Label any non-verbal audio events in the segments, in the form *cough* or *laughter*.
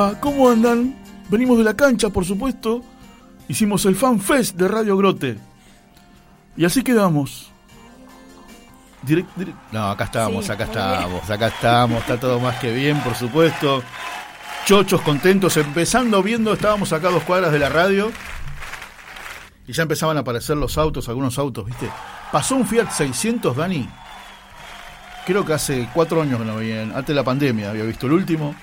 Va? ¿Cómo andan? Venimos de la cancha, por supuesto. Hicimos el Fan Fest de Radio Grote. Y así quedamos. Direct- direct- No, acá estamos, Sí, acá muy bien. estamos, acá estamos, está todo más que bien, por supuesto. Chochos, contentos, empezando viendo, estábamos acá a dos cuadras de la radio. Y ya empezaban a aparecer los autos, algunos autos, ¿viste? Pasó un Fiat 600, Dani. Creo que hace cuatro años que no veían, antes de la pandemia había visto el último.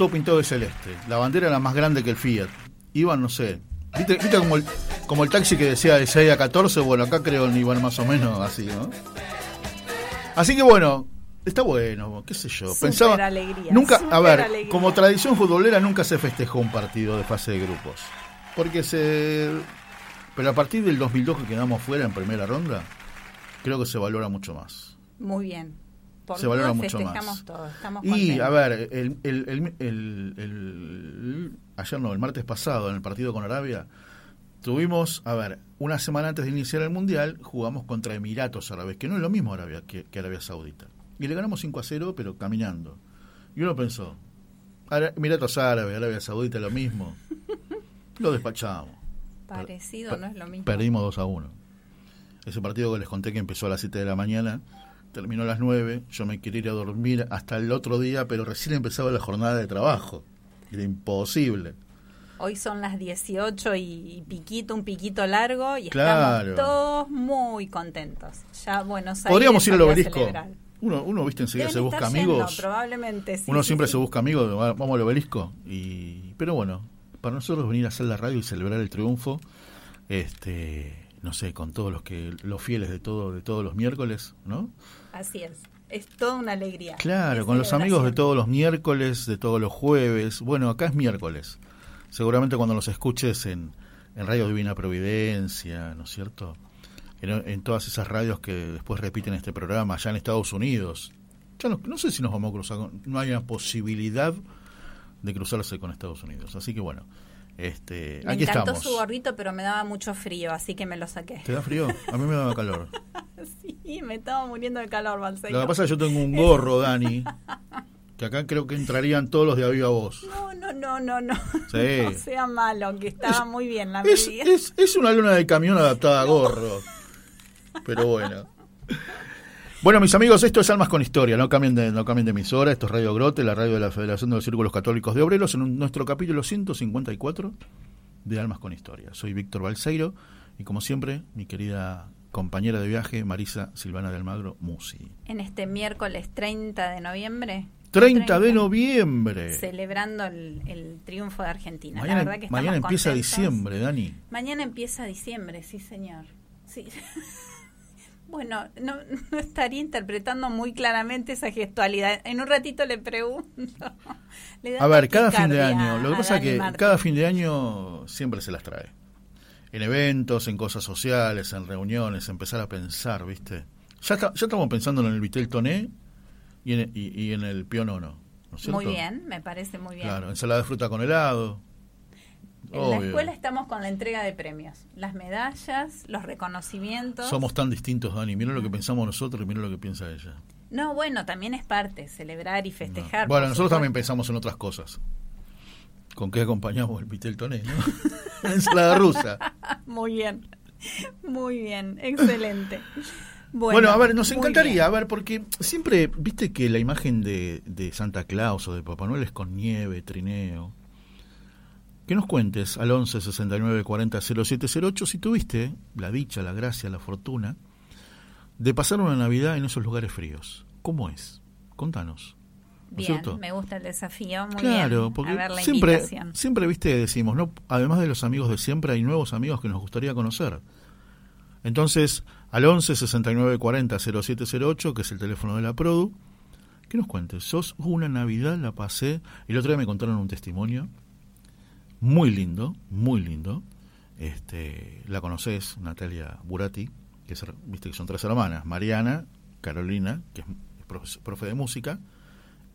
Todo pintado de celeste. La bandera era más grande que el Fiat. Iban, no sé. ¿Viste, viste como, el, como el taxi que decía de 6 a 14? Bueno, acá creo que iban más o menos así, ¿no? Así que bueno, está bueno, qué sé yo. Pensaba. alegría, nunca, a ver, alegría. como tradición futbolera nunca se festejó un partido de fase de grupos. Porque se. Pero a partir del 2002 que quedamos fuera en primera ronda, creo que se valora mucho más. Muy bien. Por Se valora mucho más. todo, estamos Y, contentos. a ver, el, el- ayer no, el martes pasado, en el partido con Arabia, tuvimos, a ver, una semana antes de iniciar el Mundial, jugamos contra Emiratos Árabes, que no es lo mismo Arabia que, que Arabia Saudita. Y le ganamos 5 a 0, pero caminando. Y uno pensó, Emiratos Árabes, Arabia Saudita, lo mismo. Lo despachamos. Parecido, per- no es lo mismo. Perdimos 2 a 1. Ese partido que les conté que empezó a las 7 de la mañana, terminó a las 9, yo me quería ir a dormir hasta el otro día, pero recién empezaba la jornada de trabajo. Era imposible. Hoy son las 18 y piquito, un piquito largo y Claro. estamos todos muy contentos. Ya Buenos Aires Podríamos ir al obelisco. celebrar. Uno, uno viste, enseguida se busca yendo, amigos. probablemente sí. uno sí, siempre sí. se busca amigos, va- vamos al obelisco. Y, pero bueno, para nosotros venir a hacer la radio y celebrar el triunfo, este, no sé, con todos los que los fieles de todo de todos los miércoles, ¿no? Así es. Es toda una alegría. Claro, con los amigos de todos los miércoles, de todos los jueves. Bueno, acá es miércoles. Seguramente cuando los escuches en, en Radio Divina Providencia, ¿no es cierto? En, en todas esas radios que después repiten este programa, allá en Estados Unidos. Ya no, no sé si nos vamos a cruzar, con- no hay una posibilidad de cruzarse con Estados Unidos. Así que bueno, este, Me aquí encantó estamos. su gorrito, pero me daba mucho frío, así que me lo saqué. ¿Te da frío? A mí me da calor. *laughs* Sí, me estaba muriendo de calor, Balseiro. Lo que pasa es que yo tengo un gorro, Dani, Que acá creo que entrarían todos los de a viva voz. No, no, no, no, no. Sí. *laughs* No sea malo, que estaba muy bien la Es, medida. es, es una luna de camión adaptada a gorro. Pero bueno. Bueno, mis amigos, esto es Almas con Historia. No cambien de, no cambien de emisora. Esto es Radio Grote, la radio de la Federación de los Círculos Católicos de Obreros, en un- nuestro capítulo 154 de Almas con Historia. Soy Víctor Balseiro y, como siempre, mi querida compañera de viaje, Marisa Silvana de Almagro, Musi. En este miércoles 30 de noviembre. 30 de noviembre. Celebrando el, el triunfo de Argentina. la Mañana, verdad que mañana empieza contentos. diciembre, Dani. Mañana empieza diciembre, sí, señor. Sí. *laughs* Bueno, no, no estaría interpretando muy claramente esa gestualidad. En un ratito le pregunto. *laughs* Le A ver, cada fin de año, lo que pasa es que Martín. cada fin de año siempre se las trae. En eventos, en cosas sociales, en reuniones, empezar a pensar, ¿viste? Ya, está- ya estamos pensando en el Vitel Toné y en, y, y en el Pionono, ¿no es? Muy bien, me parece muy bien. Claro, ensalada de fruta con helado. En la escuela estamos con la entrega de premios, las medallas, los reconocimientos. Somos tan distintos, Dani. Mira lo que pensamos nosotros y mira lo que piensa ella. No, bueno, también es parte, celebrar y festejar. bueno, nosotros también pensamos en otras cosas. ¿Con qué acompañamos el Vitel Toné, no? *laughs* La ensalada rusa. *laughs* Muy bien, muy bien, excelente. Bueno, a ver, nos encantaría, bien. a ver, porque siempre, viste que la imagen de, de Santa Claus o de Papá Noel es con nieve, trineo. Que nos cuentes al 11 69 40 0708 si tuviste la dicha, la gracia, la fortuna de pasar una Navidad en esos lugares fríos. ¿Cómo es? Contanos. ¿no es Bien, cierto? me gusta el desafío, muy claro, bien. porque a ver la siempre, invitación. siempre, viste, decimos, no, además de los amigos de siempre, hay nuevos amigos que nos gustaría conocer. Entonces, al 11 69 40 0708, que es el teléfono de la Produ, que nos cuentes. Sos una Navidad, la pasé. El otro día me contaron un testimonio muy lindo, muy lindo. Este, la conoces, Natalia Burati, que es, viste que son tres hermanas, Mariana, Carolina, que es profe- profe de música,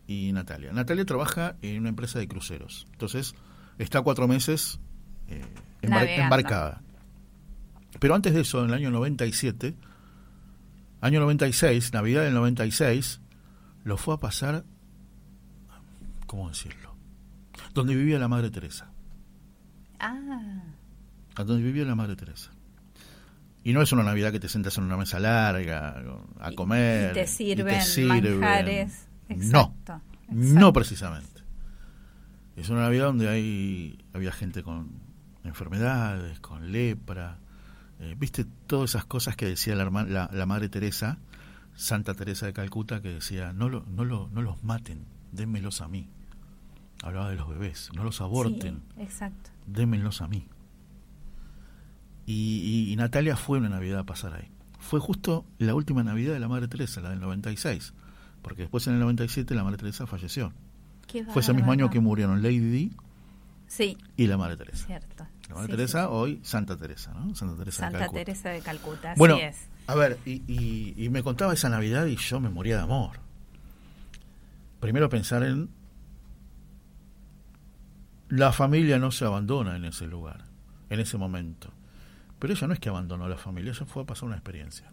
y Natalia. Natalia trabaja en una empresa de cruceros. Entonces, está cuatro meses eh, embar- embarcada. Pero antes de eso, en el año 97, año 96, Navidad del 96, lo fue a pasar, ¿cómo decirlo? Donde vivía la Madre Teresa. Ah, A donde vivía la Madre Teresa. Y no es una Navidad que te sientas en una mesa larga a comer. Y te y sirven, sirven. manjares. No, Exacto, no precisamente. Es una Navidad donde hay había gente con enfermedades, con lepra. eh, ¿Viste todas esas cosas que decía la, herma- la, la Madre Teresa, Santa Teresa de Calcuta, que decía, no, lo, no, lo, no los maten, démelos a mí. Hablaba de los bebés, no los aborten Sí, exacto. démenlos a mí. Y, y- y Natalia fue una Navidad a pasar ahí. Fue justo la última Navidad de la Madre Teresa, la del 96. Porque después en el 97 la Madre Teresa falleció. Qué Fue ese mismo año que murieron Lady Di Sí, y la Madre Teresa. cierto. La Madre Sí, Teresa, sí. hoy Santa Teresa, ¿no? Santa Teresa de Santa Calcuta. Teresa de Calcuta, así Bueno, es. a ver, y, y- y me contaba esa Navidad y yo me moría de amor. Primero pensar en la familia no se abandona en ese lugar, en ese momento. Pero ella no es que abandonó la familia, ella fue a pasar una experiencia.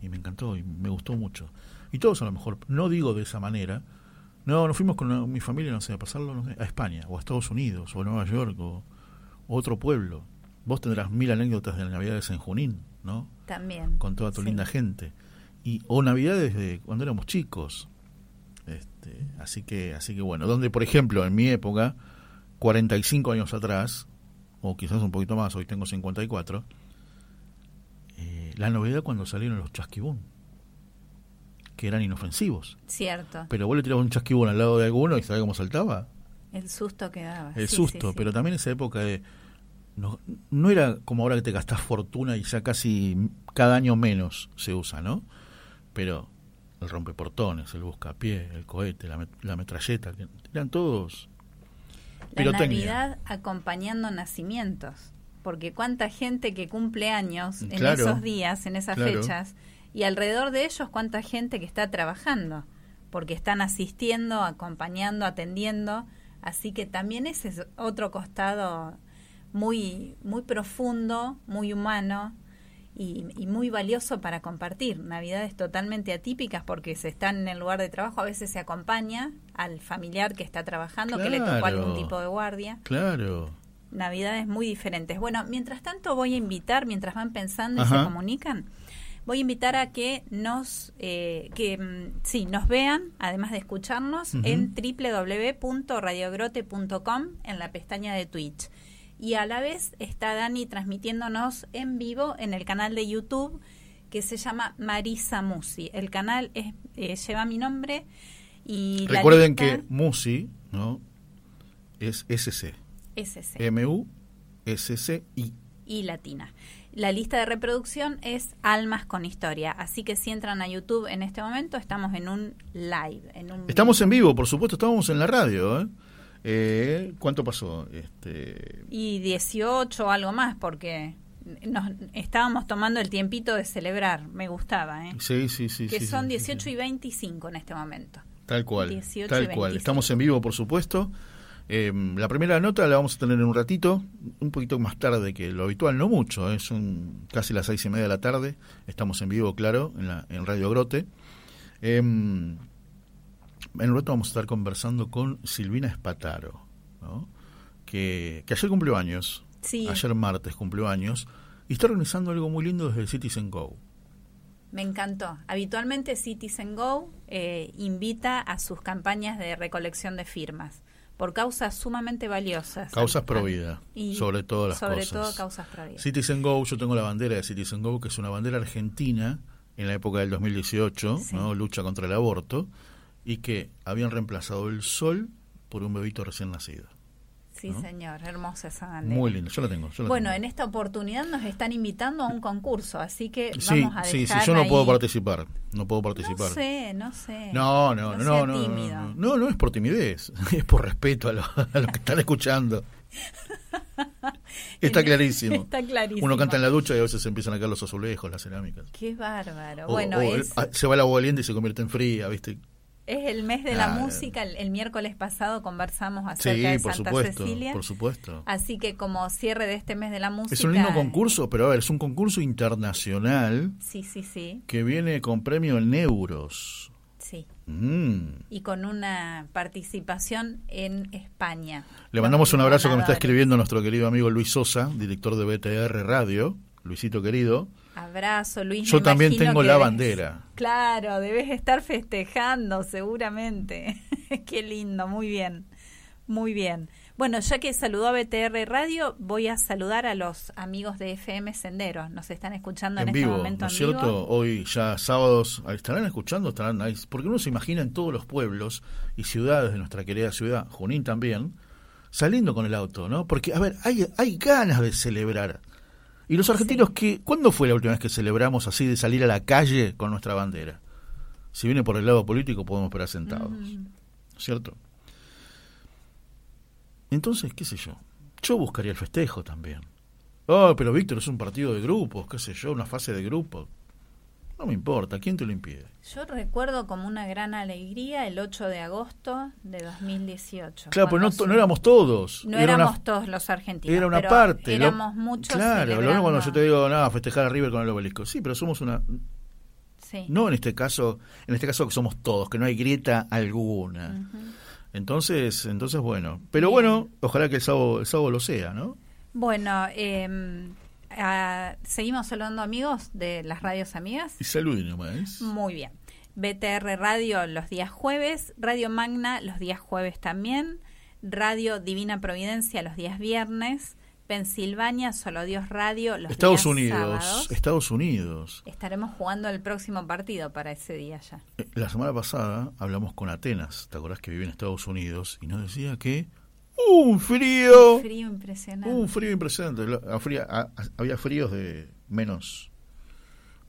Y me encantó y me gustó mucho. Y todos a lo mejor, no digo de esa manera, no, nos fuimos con mi familia, no sé, a pasarlo no sé, a España, o a Estados Unidos, o a Nueva York, o, o otro pueblo. Vos tendrás mil anécdotas de la Navidad de San Junín, ¿no? También. con toda tu Sí. linda gente. Y, o navidades de cuando éramos chicos. Este, así que, así que bueno, donde por ejemplo en mi época, 45 años atrás, o quizás un poquito más, hoy tengo 54, eh, la novedad cuando salieron los chasquibún, que eran inofensivos. Cierto. Pero vos le tirabas un chasquibún al lado de alguno y ¿sabés cómo saltaba? El susto que daba. El Sí, susto, sí, sí. pero también esa época de... No, no era como ahora que te gastás fortuna y ya casi cada año menos se usa, ¿no? Pero el rompeportones, el buscapié, el cohete, la, met- la metralleta, que eran todos La. Navidad acompañando nacimientos. Porque cuánta gente que cumple años en Claro, esos días, en esas claro. fechas, y alrededor de ellos cuánta gente que está trabajando, porque están asistiendo, acompañando, atendiendo. Así que también ese es otro costado muy, muy profundo, muy humano, y, y muy valioso para compartir. Navidades totalmente atípicas porque se están en el lugar de trabajo, a veces se acompaña al familiar que está trabajando, que le tocó algún tipo de guardia. Claro. Navidades muy diferentes. Bueno, mientras tanto voy a invitar, mientras van pensando y se comunican, voy a invitar a que nos, eh, que mm, sí, nos vean, además de escucharnos, Ujú. en www.radiogrote.com en la pestaña de Twitch. Y a la vez está Dani transmitiéndonos en vivo en el canal de YouTube que se llama Marisa Musi. El canal es, eh, lleva mi nombre y Recuerden lista- que Musi, ¿no? Es SC. SC. M-U-S-C-I. y latina. La lista de reproducción es Almas con Historia, así que si entran a YouTube en este momento estamos en un live, en un Estamos en vivo, por supuesto, estábamos en la radio, ¿eh? Eh, ¿Cuánto pasó? Este, y 18 o algo más porque nos estábamos tomando el tiempito de celebrar, me gustaba, ¿eh? sí, sí, sí. que sí, son sí, 18 sí. y 25 en este momento. Tal cual. 18 y tal cual. 25. Estamos en vivo, por supuesto. Eh, la primera nota la vamos a tener en un ratito, un poquito más tarde que lo habitual, no mucho, ¿eh? son casi las seis y media de la tarde. Estamos en vivo, claro, en, la, en Radio Grote. Eh, en un rato vamos a estar conversando con Silvina Espataro, ¿no? que, que ayer cumplió años, Sí, ayer martes cumplió años, y está organizando algo muy lindo desde Citizen Go. me encantó. Habitualmente Citizen Go eh, invita a sus campañas de recolección de firmas por causas sumamente valiosas. Causas pro Al- vida, y sobre todas las sobre cosas. todo causas pro vida. Citizen Go, yo tengo la bandera de Citizen Go, que es una bandera argentina en la época del 2018, Sí. ¿no? lucha contra el aborto, y que habían reemplazado el sol por un bebito recién nacido. Sí, ¿no? señor, hermosa esa bandera. Muy lindo, yo la tengo. Yo la Bueno, tengo. en esta oportunidad nos están invitando a un concurso, así que sí, vamos a sí, sí, yo no ahí- puedo participar, no puedo participar. No sé, no sé. No, no, no, no, no, tímido. no, no, no es por timidez, *laughs* es por respeto a, lo- a los que están escuchando. *laughs* Está clarísimo. Está clarísimo. Uno canta en la ducha y a veces empiezan a caer los azulejos, las cerámicas. Qué bárbaro. O- bueno, o es, el- se va el agua caliente y se convierte en fría, ¿viste? Es el mes de la Ah, música. El, el miércoles pasado conversamos Sí, acerca de por Santa supuesto, Cecilia. por supuesto. Así que como cierre de este mes de la música... Es un lindo concurso, pero a ver, es un concurso internacional Sí, sí, sí, que viene con premio en euros. sí. Mm. Y con una participación en España. Le mandamos un abrazo que me está escribiendo nuestro querido amigo Luis Sosa, director de BTR Radio. Luisito querido. Abrazo, Luis. Yo también tengo la debes- bandera. Claro, debes estar festejando, seguramente. *laughs* Qué lindo, muy bien. Muy bien. Bueno, ya que saludó a BTR Radio, voy a saludar a los amigos de FM Sendero. Nos están escuchando en, En este vivo, momento ¿no es cierto? vivo. Hoy ya sábados, ¿estarán escuchando? Estarán ahí. Porque uno se imagina en todos los pueblos y ciudades de nuestra querida ciudad, Junín también, saliendo con el auto, ¿no? Porque, a ver, hay, hay ganas de celebrar. Y los argentinos, que ¿cuándo fue la última vez que celebramos así de salir a la calle con nuestra bandera? Si viene por el lado político, podemos esperar sentados. Mm. ¿Cierto? Entonces, qué sé yo. Yo buscaría el festejo también. Oh, pero Víctor es un partido de grupos, qué sé yo, una fase de grupos. No me importa, ¿quién te lo impide? Yo recuerdo como una gran alegría el 8 de agosto de 2018. Claro, pero no, no éramos todos. No Era una- éramos todos los argentinos. Era una pero parte. lo- Éramos muchos. Claro, lo mismo cuando yo te digo, nada, festejar a River con el obelisco. Sí, pero somos una. Sí. No en este caso, en este caso que somos todos, que no hay grieta alguna. Entonces, entonces bueno. Pero Bien. bueno, ojalá que el sábado, el sábado lo sea, ¿no? Bueno, eh, ah, seguimos saludando amigos de las radios amigas. Y saluden nomás. Muy bien. BTR Radio los días jueves, Radio Magna los días jueves también, Radio Divina Providencia los días viernes, Pensilvania Solo Dios Radio los Estados días Unidos, sábados. Estados Unidos. Estaremos jugando el próximo partido para ese día ya. Eh, La semana pasada hablamos con Atenas, ¿te acordás que vive en Estados Unidos? Y nos decía que un frío, Frío impresionante. un frío impresionante. Había fríos de menos,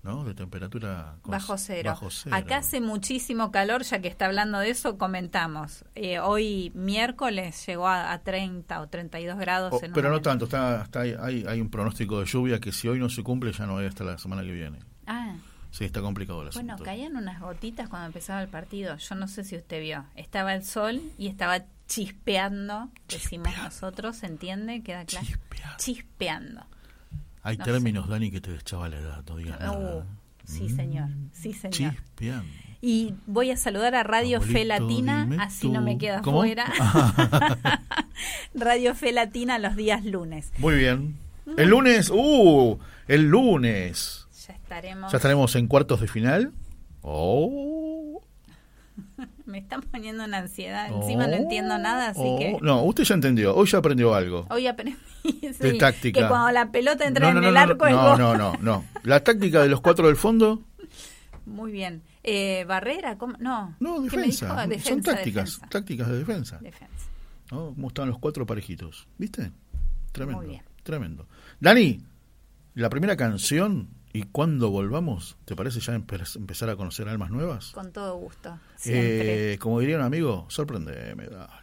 ¿no? De temperatura Bajo cero. bajo cero. Acá hace muchísimo calor, ya que está hablando de eso, comentamos. Eh, hoy miércoles llegó a, a 30 o 32 grados. Oh, en un pero no momento. tanto, está, está hay, hay un pronóstico de lluvia que si hoy no se cumple ya no hay hasta la semana que viene. Ah, Sí, está complicado el bueno, caían unas gotitas cuando empezaba el partido. Yo no sé si usted vio. Estaba el sol y estaba chispeando, decimos Chispeando. nosotros, ¿se entiende? ¿Queda claro? Chispeando. Chispeando. Hay No términos, Dani, que te echaba la edad, no digas sé. nada. Uh, sí, señor. Sí, señor. Chispean. Y voy a saludar a Radio Fe Abuelito, Latina, dime así no me queda fuera. *laughs* *laughs* Radio Fe Latina los días lunes. Muy bien. El lunes, uh, el lunes. Ya estaremos. Ya estaremos en cuartos de final. Oh. Me están poniendo una ansiedad. Encima no oh, entiendo nada, así oh. que. No, usted ya entendió. Hoy ya aprendió algo. Hoy aprendí *laughs* sí, De táctica. que cuando la pelota entra No, no, en el arco es no, gol. no, no, no. La táctica de los cuatro del fondo, *laughs* Muy bien. Eh, Barrera, ¿cómo? No. no, ¿Qué me defensa. Son tácticas, defensa. tácticas de defensa. Defensa. ¿no? ¿Cómo estaban los cuatro parejitos? ¿Viste? Tremendo. Muy bien. Tremendo. Dani, la primera canción y cuando volvamos, ¿te parece ya empe- empezar a conocer almas nuevas? Con todo gusto. Siempre. Eh, como diría un amigo, sorprendeme, dale.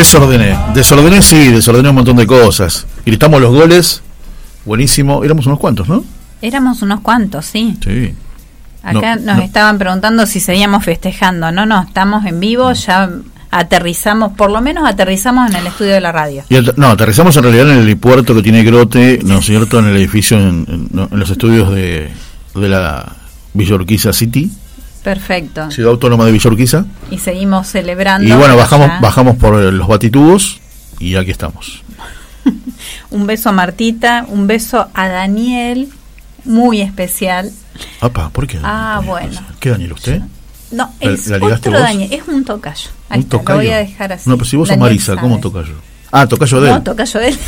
Desordené, desordené sí, desordené un montón de cosas. Gritamos los goles, buenísimo. Éramos unos cuantos, ¿no? Éramos unos cuantos, sí. Sí. Acá No, nos no. estaban preguntando si seguíamos festejando. No, no, estamos en vivo, ya aterrizamos, por lo menos aterrizamos en el estudio de la radio. Y at- no, aterrizamos en realidad en el helipuerto que tiene Grote, ¿no es cierto? En el edificio, en, en- no, en los estudios de, de la Villa Urquiza City, Perfecto. Ciudad Autónoma de Villa Urquiza. Y seguimos celebrando. Y bueno, bajamos, ya. bajamos por los batitubos y aquí estamos. *laughs* Un beso a Martita, un beso a Daniel, muy especial. Apa, ¿por qué? Ah, Daniel? bueno. ¿Qué Daniel usted? No, ¿La- es la ligaste otro vos? Daniel, es un tocayo. Ahí ¿Un está, tocayo? Lo voy a dejar así. No, pero si vos sos Daniel Marisa, ¿cómo tocayo? Ah, tocayo de él. No, tocayo de él.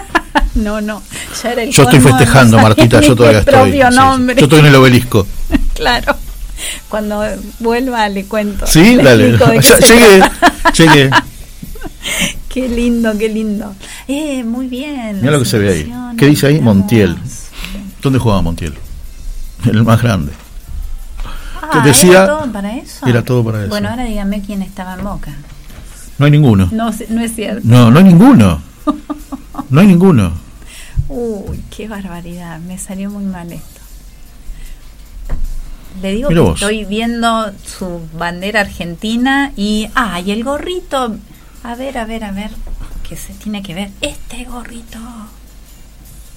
*laughs* no, no, ya era el Yo estoy festejando, Martita, yo *laughs* todavía estoy. sí. Yo estoy en el obelisco. Claro. *laughs* Cuando vuelva le cuento. Sí, Le dale. explico de *laughs* *laughs* qué lindo, qué lindo. Eh, muy bien. Mira lo que se ve ahí. ¿Qué dice ahí? Montiel. ¿Dónde jugaba Montiel? El más grande. Ah, decía- ¿Era todo para eso? Era todo para eso. Bueno, ahora dígame quién estaba en Boca. No hay ninguno. No, no es cierto. No, no hay ninguno. No hay ninguno. Uy, qué barbaridad. Me salió muy mal esto. Le digo Mira que vos. estoy viendo su bandera argentina y. Ah, y el gorrito. A ver, a ver, a ver. Que se tiene que ver. Este gorrito.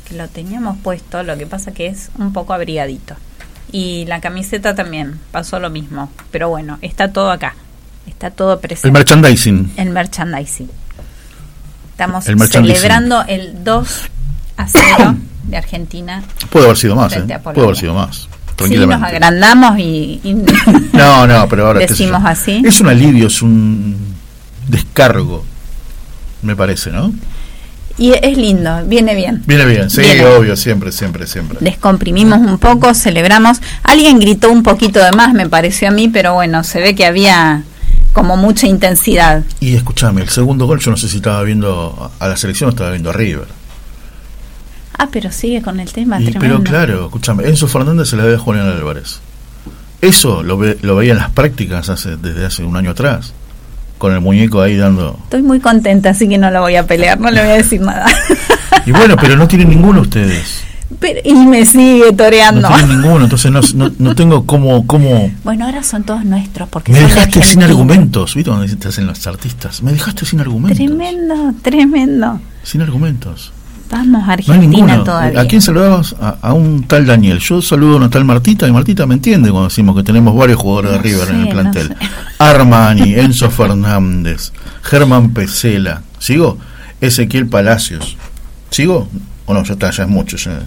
Que lo teníamos puesto, lo que pasa que es un poco abrigadito. Y la camiseta también, pasó lo mismo. Pero bueno, está todo acá. Está todo presente El merchandising. el merchandising. Estamos El merchandising. celebrando el 2 a 0 *coughs* de Argentina. Puede haber sido más, ¿eh? Puede haber sido más. Sí, nos Tranquilamente. agrandamos y, y- *laughs* No, no, pero ahora decimos así. Es un alivio, es un descargo, me parece, ¿no? y es lindo, viene bien. Viene bien, sí, Viene. obvio, siempre, siempre, siempre. Descomprimimos un poco, celebramos. Alguien gritó un poquito de más, me pareció a mí, pero bueno, se ve que había como mucha intensidad. Y escúchame, el segundo gol, yo no sé si estaba viendo a la selección o estaba viendo a River. Ah, pero sigue con el tema. Y- tremendo. pero claro, escúchame, Enzo Fernández se la ve a Julián Álvarez. Eso lo, ve- lo veía en las prácticas hace, desde hace un año atrás, con el muñeco ahí dando... Estoy muy contenta, así que no la voy a pelear, no le voy a decir nada. Y bueno, pero no tienen ninguno ustedes. Pero- y me sigue No toreando. tienen ninguno, entonces no, no, no tengo cómo... cómo Bueno, ahora son todos nuestros porque me dejaste sin argumentos, ¿viste? Donde te hacen los artistas. Me dejaste sin argumentos. Tremendo, tremendo. Sin argumentos. Vamos, hay Argentina todavía. ¿A quién saludabas? A, a un tal Daniel. Yo saludo a una tal Martita y Martita me entiende cuando decimos que tenemos varios jugadores de No River en el no plantel. sé. *laughs* Armani, Enzo Fernández, Germán Pesela. ¿Sigo? Ezequiel Palacios. ¿Sigo? O no, ya está, ya es mucho. ya.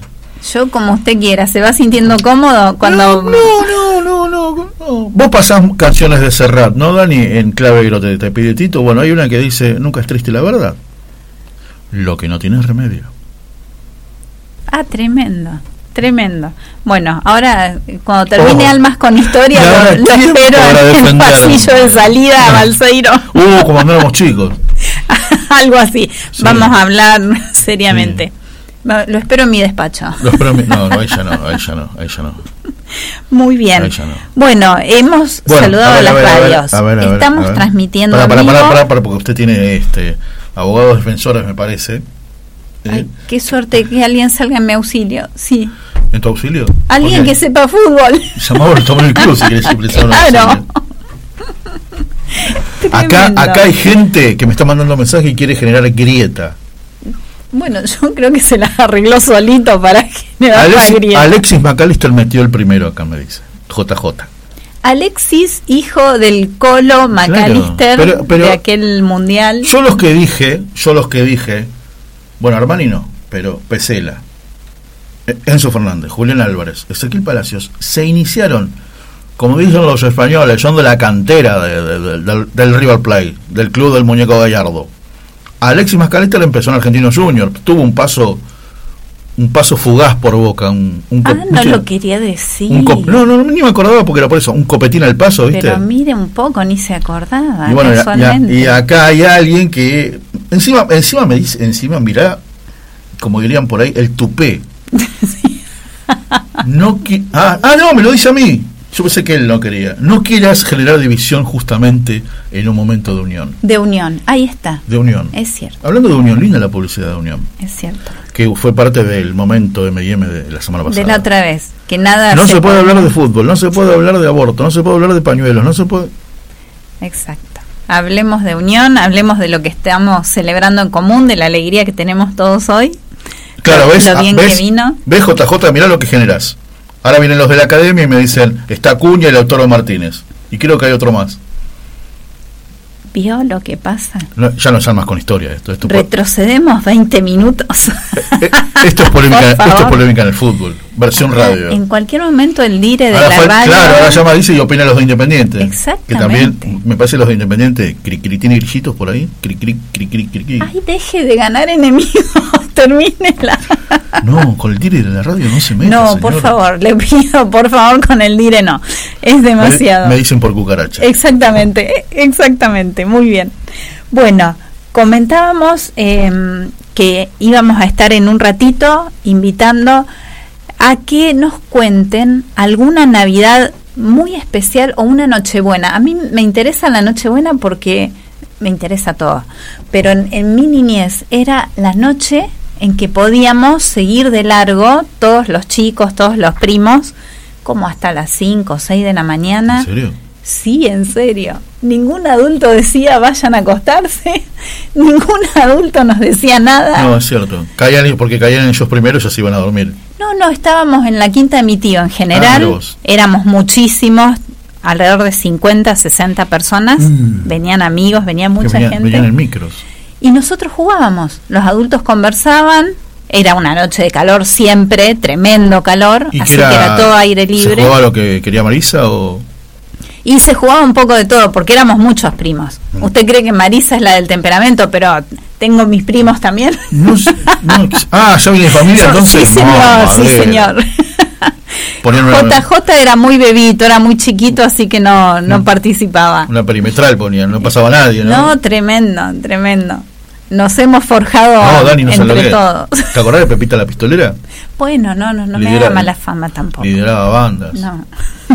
Yo como usted quiera, ¿se va sintiendo cómodo cuando... No, no, no, no, no. Vos pasás canciones de Serrat, ¿no, Dani? En clave grote te pide Tito. Bueno, hay una que dice, nunca es triste la verdad. Lo que no tiene remedio. Ah, tremendo, tremendo. Bueno, ahora eh, cuando termine Oh. Almas con Historia, lo, espero para en el pasillo de salida a Balseiro. Uh, como cuando éramos chicos. *laughs* Algo así. Sí. Vamos a hablar *laughs* seriamente. Lo espero en mi despacho. No, no, ya no, *laughs* ya no, ya no. Muy bien. No. Bueno, hemos Bueno, saludado a, ver, las radios. a ver, a ver, Estamos transmitiendo pará, vivo. pará, pará, porque usted tiene este abogados defensores, me parece. ¿eh? Ay, qué suerte que alguien salga en mi auxilio. Sí. ¿En tu auxilio? Alguien que sepa fútbol. Llamamos al Tomás del Club si querés *laughs* expresar Claro. Acá, acá hay gente que me está mandando mensaje y quiere generar grieta. Bueno, yo creo que se la arregló solito para generar la grieta. Alexis McAllister metió el primero acá, me dice. JJ. Alexis, hijo del Colo McAllister pero- pero- de aquel mundial. Yo los que dije, yo los que dije, bueno, Armani no, pero Pesela, eh, Enzo Fernández, Julián Álvarez, Ezequiel Palacios, se iniciaron, como dicen los españoles, son de la cantera de- de- de- del, del River Plate, del club del muñeco Gallardo. Alexis Mascalester empezó en Argentino Junior, tuvo un paso un paso fugaz por boca, un, un Ah, no lo quería decir. Un no, no, ni me acordaba porque era por eso, un copetín al paso, ¿viste? Pero mire un poco, ni se acordaba. Y bueno, y- acá hay alguien que encima encima me dice, encima mirá, como dirían por ahí, el tupé. *laughs* No ah, ah, no, me lo dice a mí. Yo pensé que él no quería. No quieras generar división justamente en un momento de unión. De unión, ahí está. De unión. Es cierto, Hablando de unión, linda la publicidad de unión. es cierto. Que fue parte del momento M&M de la semana pasada. De la otra vez, que nada No se puede hablar de fútbol, no se puede hablar de aborto, no se puede hablar de pañuelos, no se puede... Exacto. Hablemos de unión, hablemos de lo que estamos celebrando en común, de la alegría que tenemos todos hoy. Claro, ¿ves? lo Ah, bien ¿ves? que vino. ¿Ves, JJ? Mirá lo que generás. Ahora vienen los de la academia y me dicen, está Cuña y el autor Martínez. Y creo que hay otro más. ¿Vio lo que pasa? No, ya no sean más con historia esto. Esto, Retrocedemos 20 minutos. Eh, esto es polémica, *laughs* esto es polémica en el fútbol. Versión radio. En cualquier momento el dire de Ahora la fue- radio. claro, ahora llama, dice y opina los de Independiente. Exactamente. Que también, me parece los de Independiente, cri, cri, tiene grillitos por ahí. Cri, cri, cri, cri, cri, cri. Ay, deje de ganar enemigos. *laughs* Termínela. No, con el tire de la radio no se mete. No, por favor, le pido, por favor, con el dire no. Es demasiado. Me, me dicen por cucaracha. Exactamente, e- exactamente, muy bien. Bueno, comentábamos eh, que íbamos a estar en un ratito invitando a que nos cuenten alguna Navidad muy especial o una Nochebuena. A mí me interesa la Nochebuena porque me interesa todo, pero en, en mi niñez era la noche en que podíamos seguir de largo todos los chicos, todos los primos, como hasta las 5 o 6 de la mañana. ¿En serio? Sí, en serio. Ningún adulto decía vayan a acostarse. *laughs* Ningún adulto nos decía nada. No, es cierto. Caían, porque caían ellos primero y ya se iban a dormir. No, no, estábamos en la quinta de mi tío en Ah, general. vos. éramos muchísimos, alrededor de 50, 60 personas. Mm. Venían amigos, venía mucha gente. venían en micros. Y nosotros jugábamos. Los adultos conversaban. Era una noche de calor siempre, tremendo calor. ¿Y así que que era todo aire ¿Se libre. jugaba lo que quería Marisa o...? Y se jugaba un poco de todo, porque éramos muchos primos. Mm. Usted cree que Marisa es la del temperamento, pero tengo mis primos también. No no, *laughs* ah, ya viene familia, entonces... sí, señor, sí, señor. *laughs* Una, *laughs* JJ era muy bebito, era muy chiquito, así que no, no participaba. una perimetral ponían, no pasaba nadie, ¿no? No, tremendo, tremendo. Nos hemos forjado No, Dani, no entre todos. ¿Te acordás de Pepita la Pistolera? *laughs* Bueno, no, no, no me haga mala fama tampoco. Lideraba bandas. No. *laughs*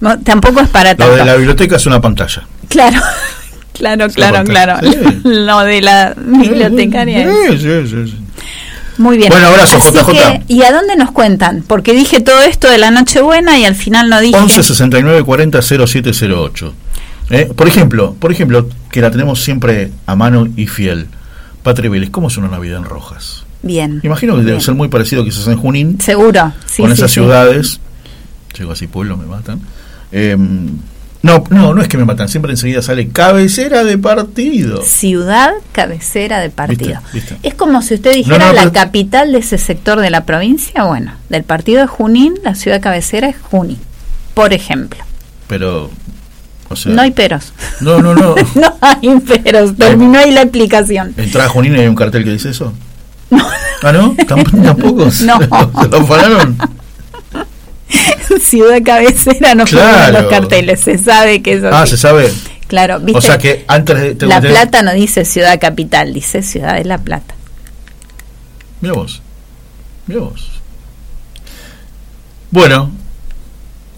No, tampoco es para Lo tanto. de la biblioteca es una pantalla. Claro, *laughs* claro, claro, claro. Sí. Lo de la bibliotecaria. Sí, sí, sí, sí. Muy bien. Bueno, abrazo, Así JJ. que, ¿Y a dónde nos cuentan? Porque dije todo esto de la Nochebuena y al final no dije. 11 69 40 0708. Eh, por ejemplo, por ejemplo, que la tenemos siempre a mano y fiel. Patri Vélez, ¿cómo es una Navidad en Rojas? Bien. Imagino que debe ser muy parecido quizás en Junín, Seguro. Sí, con sí, esas sí. ciudades. Llego así, pueblo, me matan. Eh, no, no, no es que me matan, siempre enseguida sale cabecera de partido. Ciudad cabecera de partido. ¿Viste? ¿Viste? Es como si usted dijera No, no, la capital de ese sector de la provincia. Bueno, del partido de Junín, la ciudad cabecera es Junín, por ejemplo. Pero, o sea, No hay peros. no, no, no. *laughs* no hay peros. Terminó ahí la explicación. Entrada Junín y hay un cartel que dice eso. No. ¿Ah, no? ¿Tamp- *laughs* ¿Tampoco? No. ¿Se *laughs* lo pararon? ciudad cabecera no Claro. ponen los carteles. Se sabe que eso. Ah, se sabe. Claro, ¿viste? O sea que antes de... te- La te- Plata no dice ciudad capital, dice ciudad de La Plata. Mira vos. Mira vos. Bueno.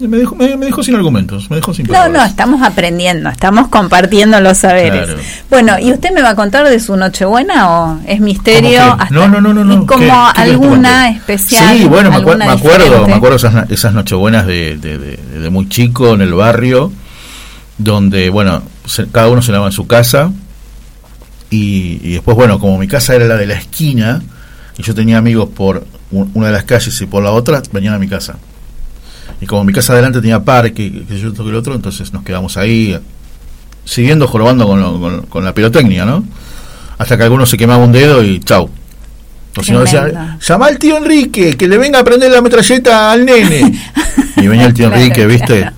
Me dejó, me, me dejó sin argumentos. Me dejó sin No, palabras. no, estamos aprendiendo, estamos compartiendo los saberes. Claro. Bueno, ¿y usted me va a contar de su Nochebuena o es misterio? Hasta- No, no, no, no, no. ¿Y como ¿Qué- qué querés que te alguna especial? Sí, bueno, me, acuer- alguna me acuerdo, me acuerdo esas, esas nochebuenas de, de, de- de muy chico en el barrio, donde, bueno, se- cada uno se lava en su casa, y, y después, bueno, como mi casa era la de la esquina, y yo tenía amigos por un- una de las calles y por la otra, venían a mi casa. Y como mi casa adelante tenía parque, que yo que el otro, entonces nos quedamos ahí, siguiendo jorobando con, lo- con- con la pirotecnia, ¿no? Hasta que alguno se quemaba un dedo y chau. O si no decía, llama al tío Enrique, que le venga a prender la metralleta al nene. *laughs* Y venía el tío Enrique, ¿viste?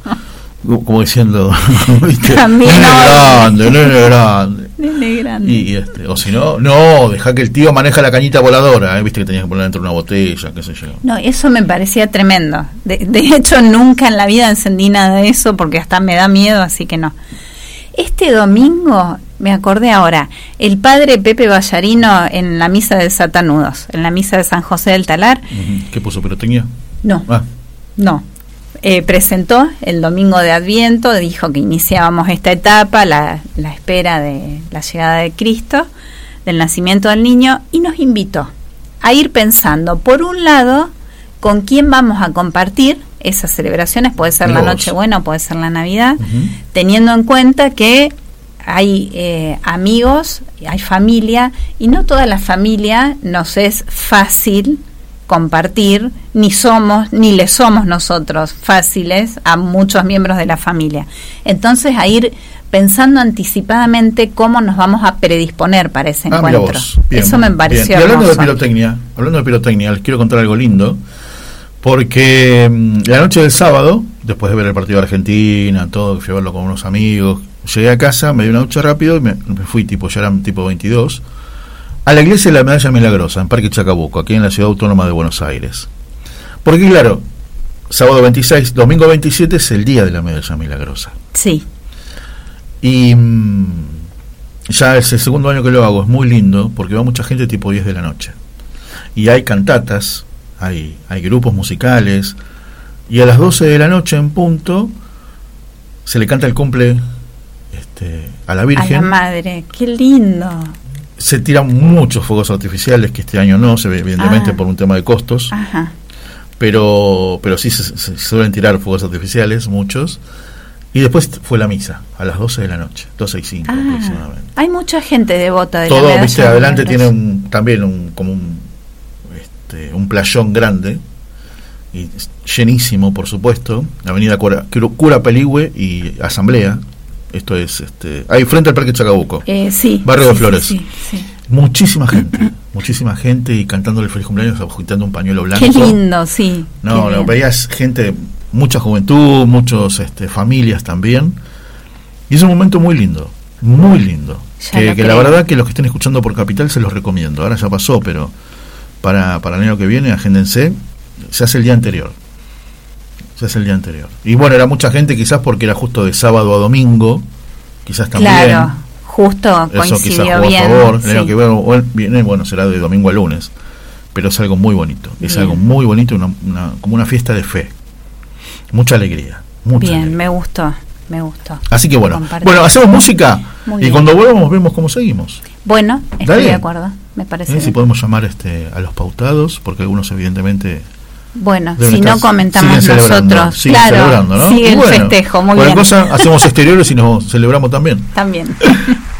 Como diciendo, *laughs* ¿viste? También nene no. grande, nene grande. Nene grande. *laughs* Y, y este, o si no, no, deja que el tío maneja la cañita voladora, ¿eh? viste que tenías que poner dentro de una botella, qué sé yo. No, eso me parecía tremendo. De, de hecho, nunca en la vida encendí nada de eso porque hasta me da miedo, así que no. Este domingo, me acordé ahora, el padre Pepe Ballarino en la misa de Satanudos, en la misa de San José del Talar. ¿Qué puso pirotecnia? no, Ah, no. Eh, presentó el domingo de Adviento, dijo que iniciábamos esta etapa, la, la espera de la llegada de Cristo, del nacimiento del niño, y nos invitó a ir pensando, por un lado, con quién vamos a compartir esas celebraciones, puede ser la Mirá vos. Nochebuena, puede ser la Navidad, teniendo en cuenta que hay eh, amigos, hay familia, y no toda la familia nos es fácil compartir, ni somos, ni le somos nosotros fáciles a muchos miembros de la familia. Entonces, a ir pensando anticipadamente cómo nos vamos a predisponer para ese Ah, encuentro. Bien, Eso me bien. pareció Y hablando de pirotecnia, hablando de pirotecnia, les quiero contar algo lindo. Porque mm, la noche del sábado, después de ver el partido de Argentina, todo, que fui a verlo con unos amigos, llegué a casa, me di una ducha rápido y me, me fui, tipo, ya eran tipo 22, a la iglesia de la Medalla Milagrosa, en Parque Chacabuco, aquí en la Ciudad Autónoma de Buenos Aires. Porque claro, sábado 26, domingo 27 es el día de la Medalla Milagrosa. Sí, Y mm, ya es el segundo año que lo hago, es muy lindo porque va mucha gente tipo 10 de la noche. Y hay cantatas, hay, hay grupos musicales, y a las 12 de la noche en punto se le canta el cumple este, a la a la Virgen. madre, qué lindo. Se tiran muchos fuegos artificiales, que este año no, se ve evidentemente Ah. por un tema de costos, Ajá. pero, pero sí se, se- suelen tirar fuegos artificiales, muchos. Y después fue la misa, a las 12 de la noche, 12 y 5 Ah, aproximadamente. hay mucha gente devota de todo viste adelante tiene un, también un como un este, un playón grande y llenísimo por supuesto la avenida Cura, Cura- Cura Peligüe y Asamblea esto es este ahí frente al Parque Chacabuco Eh, sí. Barrio de sí, Flores. sí, sí. muchísima *laughs* gente muchísima gente y cantando el feliz cumpleaños agitando un pañuelo blanco Qué lindo, sí. no, no veías gente, mucha juventud, muchos este, familias también. Y es un momento muy lindo, muy lindo. Que, la verdad que los que estén escuchando por Capital se los recomiendo. Ahora ya pasó, pero para, para el año que viene, agéndense, se hace el día anterior. Hace el día anterior. Y bueno, era mucha gente quizás porque era justo de sábado a domingo, quizás también. Claro, justo Eso quizás coincidió jugó bien. a favor. El sí. año que viene, viene, bueno, será de domingo a lunes. Pero es algo muy bonito. Es Bien. algo muy bonito, una, una- como una fiesta de fe. Mucha alegría. Mucha Bien, alegría. me gustó, me gustó. Así que bueno. Bueno, hacemos música Muy y bien. cuando volvamos vemos cómo seguimos. Bueno, estoy Dale. de acuerdo, me parece. ¿Eh? Si podemos llamar este a los pautados, porque algunos evidentemente Bueno, si no estar- comentamos siguen celebrando, nosotros. siguen claro, celebrando, ¿no? sigue el bueno, festejo, muy bien. cosa hacemos *laughs* exteriores y nos celebramos también. También. *laughs*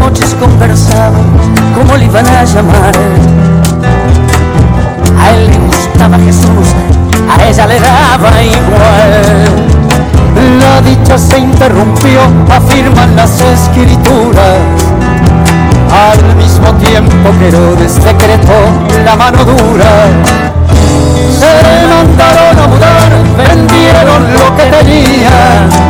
Noches conversaban cómo le iban a llamar. A él le gustaba Jesús, a ella le daba igual. La dicha se interrumpió, afirman las escrituras. Al mismo tiempo que Herodes decretó la mano dura, se mandaron a mudar, vendieron lo que tenían.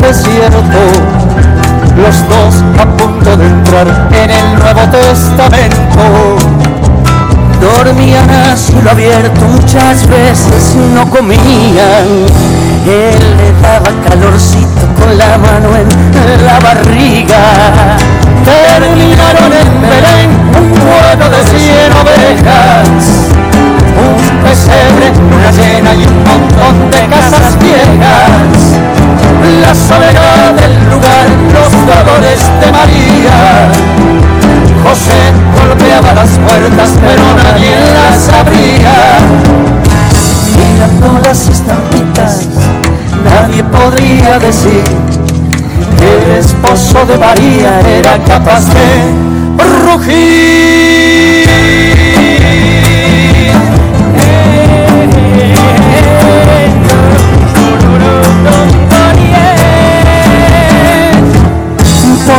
Desierto, los dos a punto de entrar en el Nuevo Testamento. Dormían a cielo abierto muchas veces y no comían. Él le daba calorcito con la mano en la barriga. Terminaron en Belén un pueblo de cien ovejas. Pesebre, una llena y un montón de casas viejas. La soledad del lugar, los dolores de María. José golpeaba las puertas, pero nadie las abría. Mirando las estampitas, nadie podría decir que el esposo de María era capaz de rugir.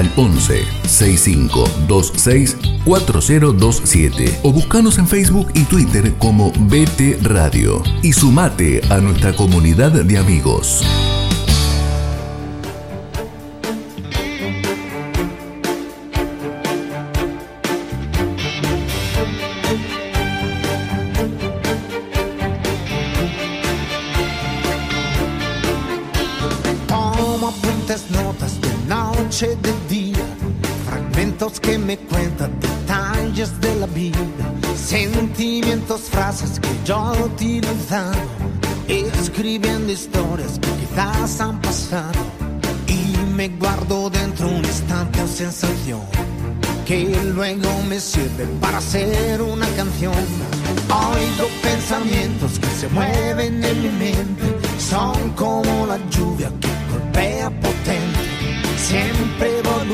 Al 11 65 26 4027 o buscanos en Facebook y Twitter como BT Radio y sumate a nuestra comunidad de amigos.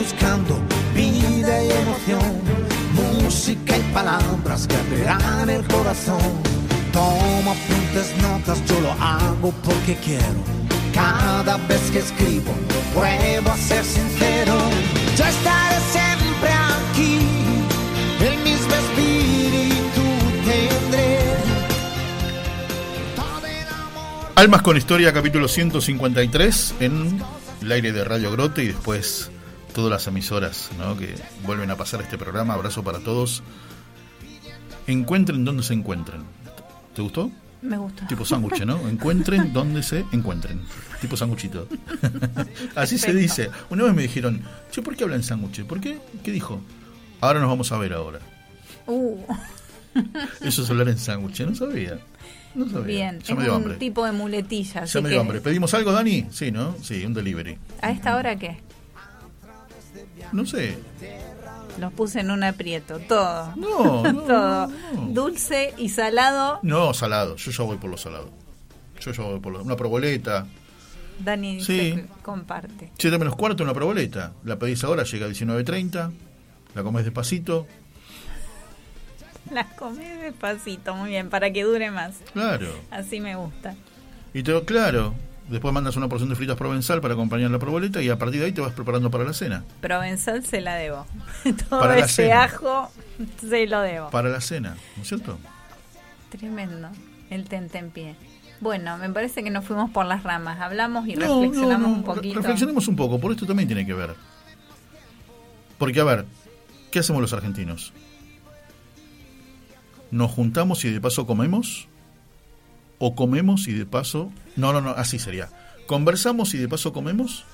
Buscando vida y emoción, música y palabras que abrirán el corazón. Tomo apuntes, notas, yo lo hago porque quiero. Cada vez que escribo, pruebo a ser sincero. Yo estaré siempre aquí, el mismo espíritu tendré. Almas con Historia, capítulo 153, en el aire de Radio Grote y después todas las emisoras ¿no? que vuelven a pasar este programa. Abrazo para todos. Encuentren donde se encuentren. ¿Te gustó? Me gusta. Tipo sándwich, ¿no? Encuentren *laughs* donde se encuentren. Tipo sanguchito. *laughs* Así se dice. Una vez me dijeron, che, ¿por qué hablan sándwich? ¿Por qué? ¿Qué dijo? Ahora nos vamos a ver ahora. Uh, Eso es hablar en sándwich. No sabía. No sabía. bien. Ya es me dio un hambre. tipo de muletilla. Ya me dio hambre. ¿Pedimos algo, Dani? Sí, ¿no? Sí, un delivery. ¿A esta hora qué? No sé. Los puse en un aprieto. Todo. *laughs* No, no, Todo. no. Dulce y salado. No, salado. Yo ya voy por lo salado. Yo ya voy por lo... Una proboleta. Dani Sí. comparte. 7 menos cuarto, una proboleta. La pedís ahora, llega a 19.30. La comés despacito. Las comés despacito, muy bien, para que dure más. Claro. Así me gusta. Y te claro. Después mandas una porción de fritas provenzal para acompañar la proboleta y a partir de ahí te vas preparando para la cena. Provenzal se la debo. *laughs* Todo Para la ese cena. ajo se lo debo. Para la cena, ¿no es cierto? Tremendo. El tentempié. Bueno, me parece que nos fuimos por las ramas. Hablamos y No, reflexionamos no, no, un poquito. Reflexionemos un poco, por esto también tiene que ver. Porque, a ver, ¿qué hacemos los argentinos? ¿Nos juntamos y de paso comemos? O comemos y de paso... No, no, no, así sería. ¿Conversamos y de paso comemos?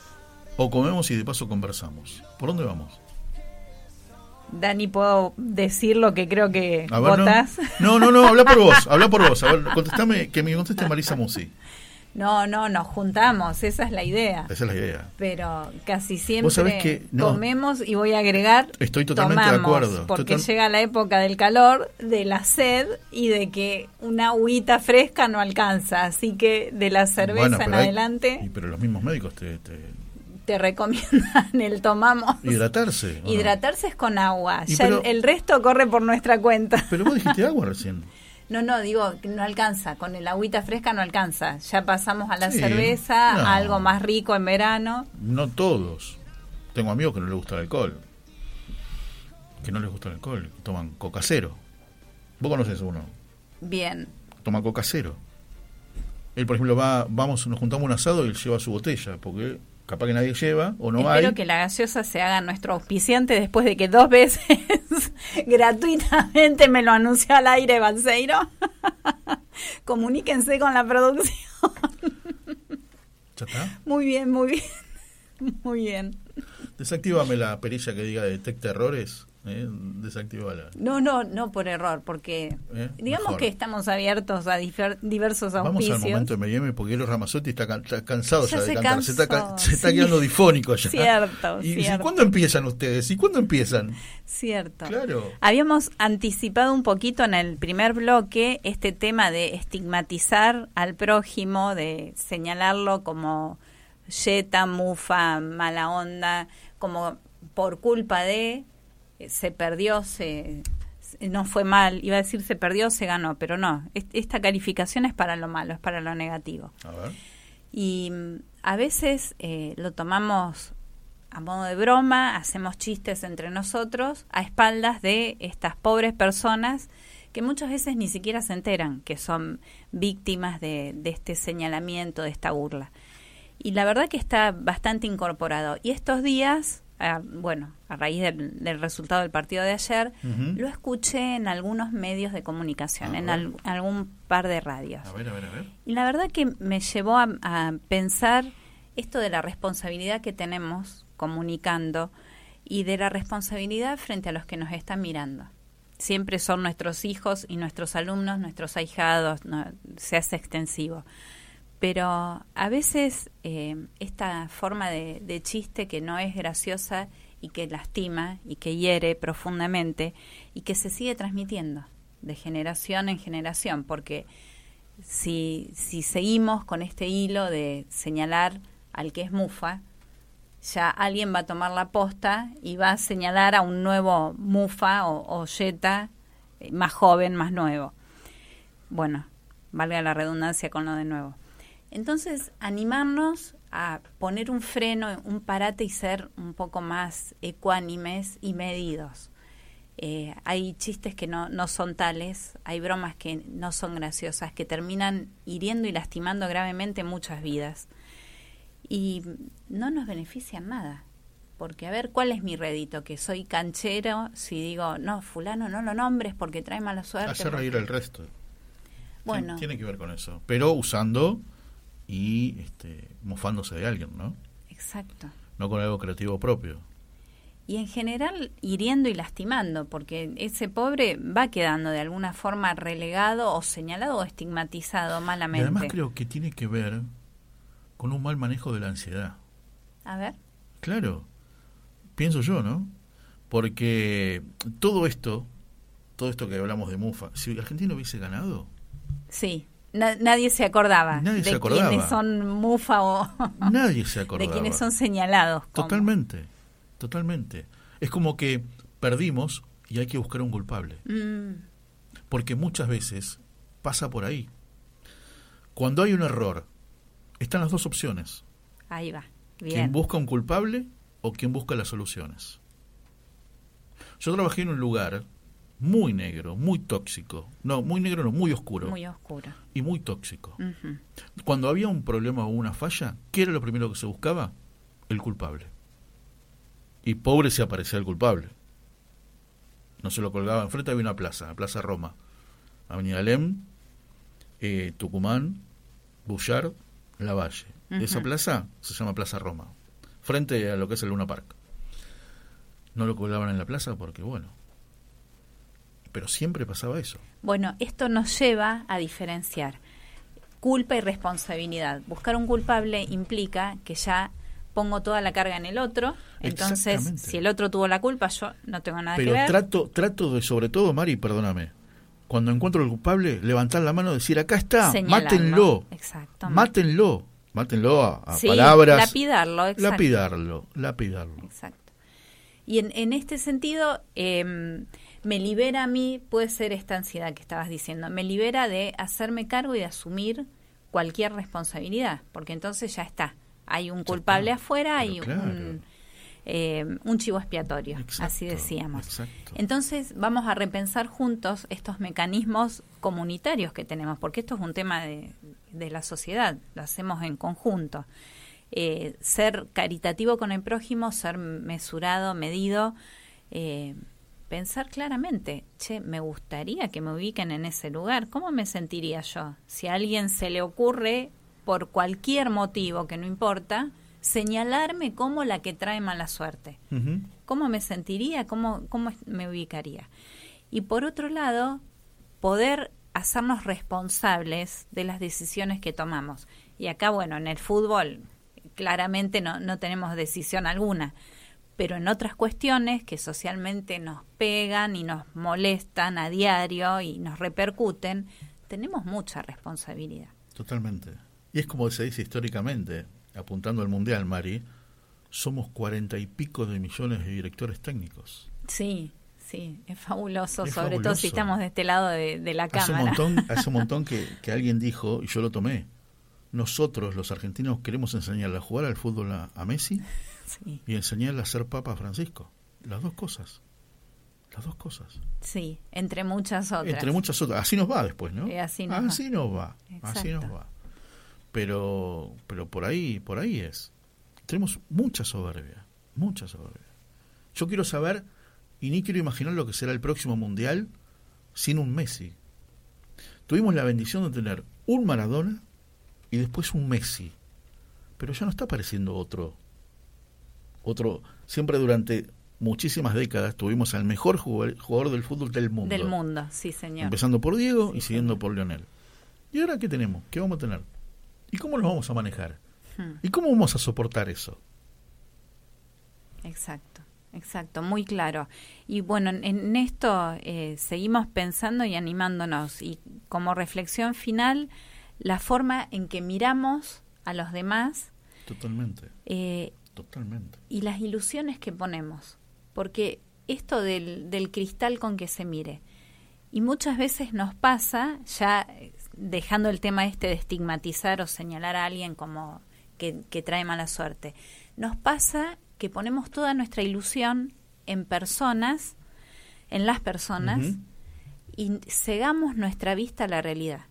¿O comemos y de paso conversamos? ¿Por dónde vamos? Dani, ¿puedo decir lo que creo que ver, no. No, no, no, habla por *laughs* vos, habla por vos. A ver, contestame, que me conteste *laughs* Marisa Musi. No, no, nos juntamos, esa es la idea. Esa es la idea. Pero casi siempre que no. comemos y voy a agregar Estoy totalmente de acuerdo. porque Total- llega la época del calor, de la sed y de que una agüita fresca no alcanza. Así que de la cerveza Bueno, en hay- adelante y pero los mismos médicos te, te- te recomiendan el tomamos. hidratarse. Hidratarse es con agua. Y Ya pero- el, el resto corre por nuestra cuenta. Pero vos dijiste *laughs* agua recién. No, no, digo, no alcanza. Con el agüita fresca no alcanza. Ya pasamos a la Sí, cerveza, no. a algo más rico en verano. No todos. Tengo amigos que no les gusta el alcohol. Que no les gusta el alcohol. Toman coca cero. Vos conoces uno. Bien. Toma coca cero. Él, por ejemplo, va, vamos, nos juntamos un asado y él lleva su botella. Porque capaz que nadie lleva o no Espero hay. que la gaseosa se haga nuestro auspiciante después de que dos veces *laughs* gratuitamente me lo anunció al aire Balseiro. *laughs* Comuníquense con la producción. ¿Ya está? Muy bien, muy bien. *laughs* Muy bien. Desactívame la perilla que diga detecta errores. ¿Eh? No, no, no por error, porque Eh, digamos mejor. que estamos abiertos a diversos Vamos auspicios. al momento de M&M porque Eros Ramazzotti está, can- está cansado Ya ya, de se cantar. se está, se está quedando difónico ya. Cierto, ¿Y, y cierto. cuándo empiezan ustedes? ¿Y cuándo empiezan? Cierto. Claro. Habíamos anticipado un poquito en el primer bloque este tema de estigmatizar al prójimo, de señalarlo como yeta, mufa, mala onda, como por culpa de se perdió, se no fue mal, iba a decir se perdió, se ganó, pero no, es- esta calificación es para lo malo, es para lo negativo. A ver. Y mm, a veces eh, lo tomamos a modo de broma, hacemos chistes entre nosotros a espaldas de estas pobres personas que muchas veces ni siquiera se enteran que son víctimas de, de este señalamiento, de esta burla. Y la verdad que está bastante incorporado. Y estos días, bueno, a raíz del, del resultado del partido de ayer, lo escuché en algunos medios de comunicación, en al- algún par de radios. A ver, a ver, a ver. Y la verdad que me llevó a, a pensar esto de la responsabilidad que tenemos comunicando y de la responsabilidad frente a los que nos están mirando. Siempre son nuestros hijos y nuestros alumnos, nuestros ahijados, no- se hace extensivo. Pero a veces eh, esta forma de, chiste que no es graciosa y que lastima y que hiere profundamente y que se sigue transmitiendo de generación en generación, porque si, si seguimos con este hilo de señalar al que es mufa, ya alguien va a tomar la posta y va a señalar a un nuevo mufa o, o yeta eh, más joven, más nuevo. Bueno, valga la redundancia con lo de nuevo. Entonces, animarnos a poner un freno, un parate y ser un poco más ecuánimes y medidos. Eh, hay chistes que no, no son tales, hay bromas que no son graciosas, que terminan hiriendo y lastimando gravemente muchas vidas. Y no nos benefician nada. Porque a ver, ¿cuál es mi rédito? Que soy canchero si digo, no, fulano no lo nombres porque trae mala suerte. Hacer reír al resto. Bueno, Tien- Tiene que ver con eso. Pero usando y este, mofándose de alguien, ¿no? exacto. No con algo creativo propio. y en general hiriendo y lastimando, porque ese pobre va quedando de alguna forma relegado o señalado o estigmatizado Y malamente. además creo que tiene que ver con un mal manejo de la ansiedad. A ver, Claro, pienso yo, ¿no? Porque todo esto, todo esto que hablamos de Mufa, si Argentina hubiese ganado, sí, na- nadie se acordaba Nadie de se acordaba. quienes son mufa o *laughs* nadie se de acordaba. quienes son señalados. como- Totalmente, totalmente. Es como que perdimos y hay que buscar un culpable. Mm, Porque muchas veces pasa por ahí. Cuando hay un error, están las dos opciones. ahí va, Quien bien. busca un culpable o quien busca las soluciones. Yo trabajé en un lugar muy negro, muy tóxico. No, muy negro no, muy oscuro. Muy oscuro. y muy tóxico. Cuando había un problema o una falla, ¿qué era lo primero que se buscaba? El culpable. Y pobre se aparecía el culpable. No se lo colgaba. Enfrente había una plaza, la Plaza Roma, Avenida Lem. eh, Tucumán, Bullard, Lavalle. Esa Ujú. plaza se llama Plaza Roma, frente a lo que es el Luna Park. No lo colgaban en la plaza porque, bueno, pero siempre pasaba eso. Bueno, esto nos lleva a diferenciar culpa y responsabilidad. Buscar un culpable implica que ya pongo toda la carga en el otro, entonces si el otro tuvo la culpa, yo no tengo nada Pero que ver. trato, trato de, sobre todo, Mari, perdóname, cuando encuentro al culpable, levantar la mano y decir, acá está, mátenlo, Exacto. mátenlo, mátenlo a, a Sí, palabras. lapidarlo, exacto. Lapidarlo, lapidarlo. Exacto. Y en, en este sentido, eh, me libera a mí, puede ser esta ansiedad que estabas diciendo, me libera de hacerme cargo y de asumir cualquier responsabilidad, porque entonces ya está. Hay un culpable afuera, Pero hay claro. un, eh, un chivo expiatorio, Exacto, así decíamos. exacto. Entonces vamos a repensar juntos estos mecanismos comunitarios que tenemos, porque esto es un tema de, de la sociedad, lo hacemos en conjunto. Eh, ser caritativo con el prójimo, ser mesurado, medido, eh, pensar claramente, che, me gustaría que me ubiquen en ese lugar, ¿cómo me sentiría yo? Si a alguien se le ocurre, por cualquier motivo que no importa, señalarme como la que trae mala suerte. ¿Cómo me sentiría? ¿Cómo, ¿Cómo me ubicaría? Y por otro lado, poder hacernos responsables de las decisiones que tomamos. Y acá, bueno, en el fútbol claramente no, no tenemos decisión alguna, pero en otras cuestiones que socialmente nos pegan y nos molestan a diario y nos repercuten, tenemos mucha responsabilidad. Totalmente. Y es como se dice históricamente, apuntando al Mundial, Mari, somos cuarenta y pico de millones de directores técnicos. Sí, sí, es fabuloso, Es sobre todo si estamos de este lado de, de la Hace un cámara. montón, *laughs* hace un montón que, que alguien dijo, y yo lo tomé, nosotros los argentinos queremos enseñarle a jugar al fútbol a, a Messi Sí, y enseñarle a ser Papa Francisco. Las dos cosas. Las dos cosas. sí, entre muchas otras. Entre muchas otras. Así nos va después, ¿no? Así nos va. así nos va. Así nos va. Pero, pero por ahí, por ahí es. Tenemos mucha soberbia, mucha soberbia. Yo quiero saber y ni quiero imaginar lo que será el próximo mundial sin un Messi. Tuvimos la bendición de tener un Maradona y después un Messi, pero ya no está apareciendo otro. Otro, siempre durante muchísimas décadas tuvimos al mejor jugador, jugador del fútbol del mundo. Del mundo, sí, señor. Empezando por Diego Sí, y siguiendo por Leonel. ¿Y ahora qué tenemos? ¿Qué vamos a tener? ¿Y cómo nos vamos a manejar? Hmm, ¿Y cómo vamos a soportar eso? Exacto, exacto, muy claro. Y bueno, en, en esto eh, seguimos pensando y animándonos. Y como reflexión final, la forma en que miramos a los demás Totalmente, eh, totalmente. y las ilusiones que ponemos. Porque esto del, del cristal con que se mire. Y muchas veces nos pasa, ya eh, dejando el tema este de estigmatizar o señalar a alguien como que, que trae mala suerte, nos pasa que ponemos toda nuestra ilusión en personas, en las personas, y cegamos nuestra vista a la realidad.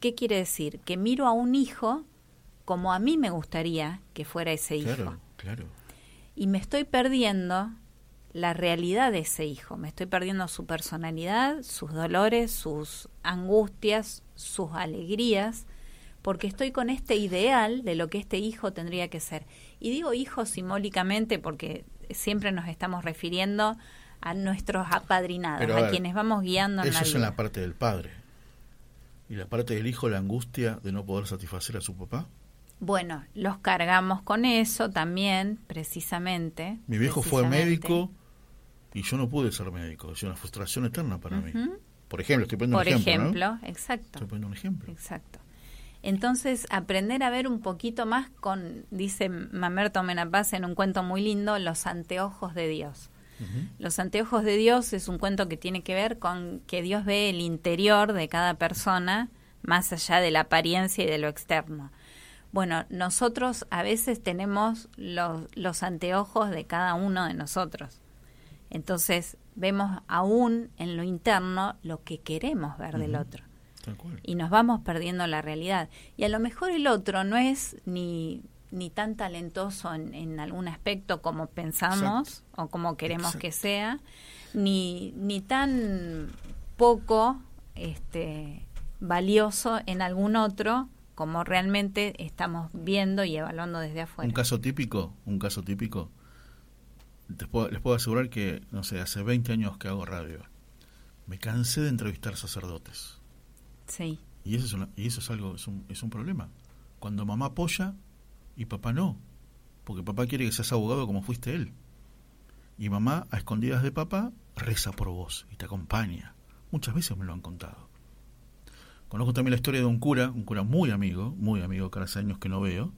¿Qué quiere decir? Que miro a un hijo como a mí me gustaría que fuera ese hijo Claro, y me estoy perdiendo la realidad de ese hijo, me estoy perdiendo su personalidad, sus dolores, sus angustias, sus alegrías, porque estoy con este ideal de lo que este hijo tendría que ser. Y digo hijo simbólicamente porque siempre nos estamos refiriendo a nuestros apadrinados, Pero, a a, ver, quienes vamos guiando en Eso la es en la parte del padre. ¿Y la parte del hijo, la angustia de no poder satisfacer a su papá? Bueno, los cargamos con eso también, precisamente. Mi viejo fue médico y yo no pude ser médico. Es una frustración eterna para mí. Por ejemplo, estoy poniendo Por un ejemplo. ¿no? ejemplo, exacto. Estoy poniendo un ejemplo. Exacto. Entonces, aprender a ver un poquito más con, dice Mamerto Menapaz en un cuento muy lindo, los anteojos de Dios. Los anteojos de Dios es un cuento que tiene que ver con que Dios ve el interior de cada persona más allá de la apariencia y de lo externo. Bueno, nosotros a veces tenemos los, los anteojos de cada uno de nosotros. Entonces vemos aún en lo interno lo que queremos ver del otro y nos vamos perdiendo la realidad. Y a lo mejor el otro no es ni, ni tan talentoso en, en algún aspecto como pensamos o como queremos Exacto. que sea, ni, ni tan poco este, valioso en algún otro, como realmente estamos viendo y evaluando desde afuera. Un caso típico, un caso típico. Les puedo, les puedo asegurar que, no sé, hace 20 años que hago radio. Me cansé de entrevistar sacerdotes. Sí, Y eso es, una- y eso es algo, es un, es un problema. Cuando mamá apoya y papá no. Porque papá quiere que seas abogado como fuiste él. Y mamá, a escondidas de papá, reza por vos y te acompaña. Muchas veces me lo han contado. Conozco también la historia de un cura, un cura muy amigo, muy amigo, que hace años que no veo,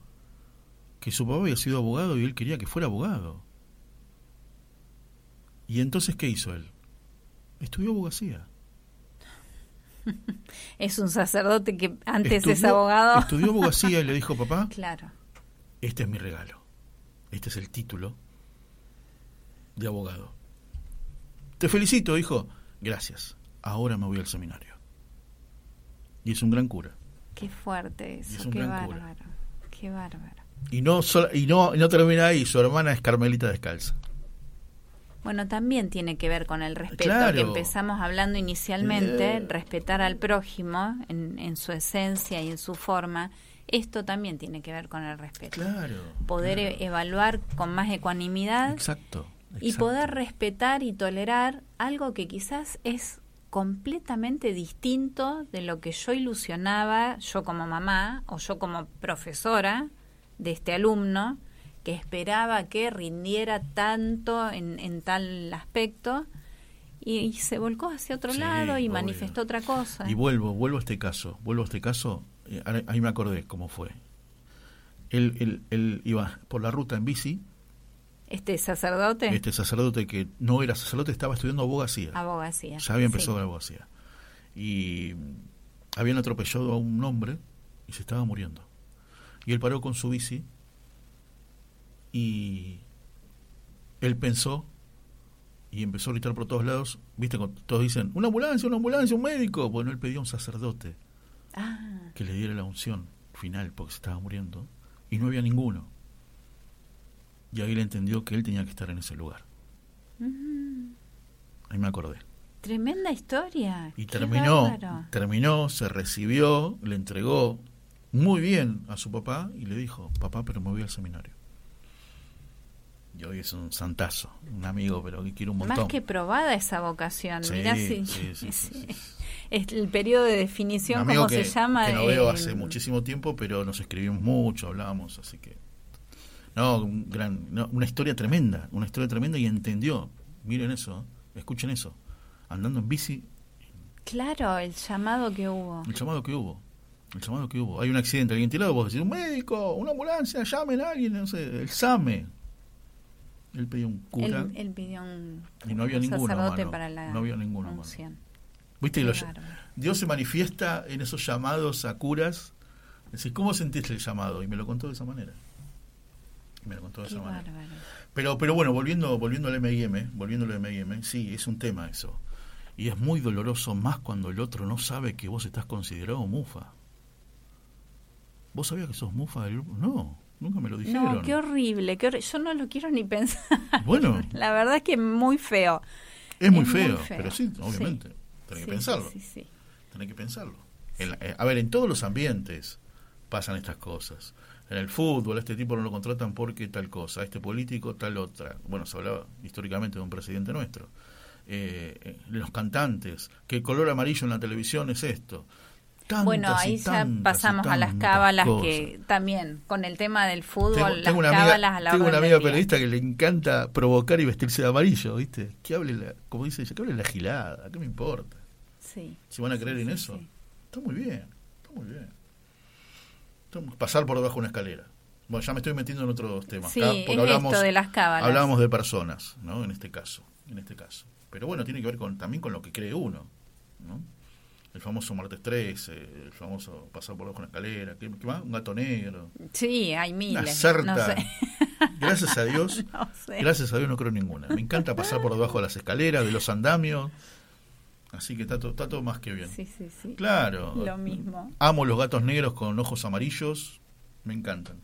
que su papá había sido abogado y él quería que fuera abogado. Y entonces, ¿qué hizo él? Estudió abogacía. *laughs* es un sacerdote que antes es Estudió- abogado. Estudió abogacía y le dijo, papá, *laughs* Claro, este es mi regalo. Este es el título de abogado. Te felicito, hijo. Gracias. Ahora me voy al seminario. Y es un gran cura. qué fuerte es eso, un qué gran cura. bárbaro, qué bárbaro. Y no, y no, y no termina ahí. Su hermana es Carmelita Descalza. Bueno, también tiene que ver con el respeto Claro. que empezamos hablando inicialmente, Eh. respetar al prójimo en, en su esencia y en su forma. Esto también tiene que ver con el respeto. Claro. Poder claro. e- evaluar con más ecuanimidad Exacto. y poder respetar y tolerar algo que quizás es completamente distinto de lo que yo ilusionaba, yo como mamá o yo como profesora de este alumno, que esperaba que rindiera tanto en, en tal aspecto y, y se volcó hacia otro Sí, lado y obvio. manifestó otra cosa. Y vuelvo, vuelvo a este caso. Vuelvo a este caso. eh, ahí me acordé cómo fue. Él, él, él iba por la ruta en bici. Este sacerdote, Este sacerdote que no era sacerdote estaba estudiando abogacía. abogacía. Ya había empezado sí. la abogacía. Y habían atropellado a un hombre y se estaba muriendo. Y él paró con su bici y él pensó y empezó a gritar por todos lados. Viste, todos dicen, una ambulancia, una ambulancia, un médico. Bueno, él pedía a un sacerdote Ah, que le diera la unción final porque se estaba muriendo y no había ninguno. Y ahí le entendió que él tenía que estar en ese lugar. Ahí me acordé. tremenda historia. Y Qué terminó, bárbaro. terminó, se recibió, le entregó muy bien a su papá y le dijo, papá, pero me voy al seminario. Y hoy es un santazo, un amigo, pero que quiero un montón. Más que probada esa vocación. Sí, Mirá si- sí. *laughs* Es el periodo de definición, como se llama. que no veo eh, hace muchísimo tiempo, pero nos escribimos mucho, hablábamos, así que... No, un gran, no, una historia tremenda, una historia tremenda y entendió. Miren eso, escuchen eso. Andando en bici, Claro, el llamado que hubo. El llamado que hubo. El llamado que hubo. Hay un accidente, alguien tirado, vos decís, un médico, una ambulancia, llamen a alguien, no sé, el SAME. Él pedía un cura Él, él pidió un, y no había un ninguno. sacerdote mano. para la no había ninguno. mano. unción. ¿Viste? Dios se manifiesta en esos llamados a curas. Decís, ¿cómo sentiste el llamado? Y me lo contó de esa manera. Y me lo contó de Qué esa manera. bárbaro. Pero, pero bueno, volviendo, volviendo al M&M, volviendo al M&M, sí, es un tema eso. Y es muy doloroso más cuando el otro no sabe que vos estás considerado mufa. ¿Vos sabías que sos mufa del grupo? No, nunca me lo dijeron. No, qué horrible, qué horri- Yo no lo quiero ni *laughs* pensar. Bueno, La verdad es que muy feo. es muy es muy feo, pero sí, obviamente. Tenés Sí, que pensarlo. Sí, sí, sí. Tenés que pensarlo. En la- eh, a ver, en todos los ambientes pasan estas cosas. En el fútbol, a este tipo no lo contratan porque tal cosa, a este político tal otra. Bueno, se hablaba históricamente de un presidente nuestro. Eh, eh, los cantantes, que el color amarillo en la televisión es esto. Tantas Bueno, ahí ya pasamos a las cábalas cosas. que también con el tema del fútbol, Tengo, las tengo una cábalas amiga, a la tengo una amiga periodista que le encanta provocar y vestirse de amarillo, ¿viste? Que hable, la, como dice ella, que hable la gilada, ¿qué me importa? Sí. Si van a creer en sí, eso, sí. está muy bien, está muy bien. Pasar por debajo de una escalera. Bueno, ya me estoy metiendo en otros temas. Sí, acá, es porque hablamos, esto de las cábalas. hablábamos de personas, ¿no? En este caso, en este caso. Pero bueno, tiene que ver con también con lo que cree uno, ¿no? El famoso martes 13, el famoso pasar por debajo de una escalera, ¿qué, qué más? Un gato negro, Sí, hay miles. una certa. No sé. *laughs* Gracias a Dios, *laughs* No sé. gracias a Dios no creo ninguna. Me encanta pasar por debajo de las escaleras, de los andamios. Así que está todo, está todo más que bien. Sí, sí, sí. Claro. Lo mismo. Amo los gatos negros con ojos amarillos. Me encantan.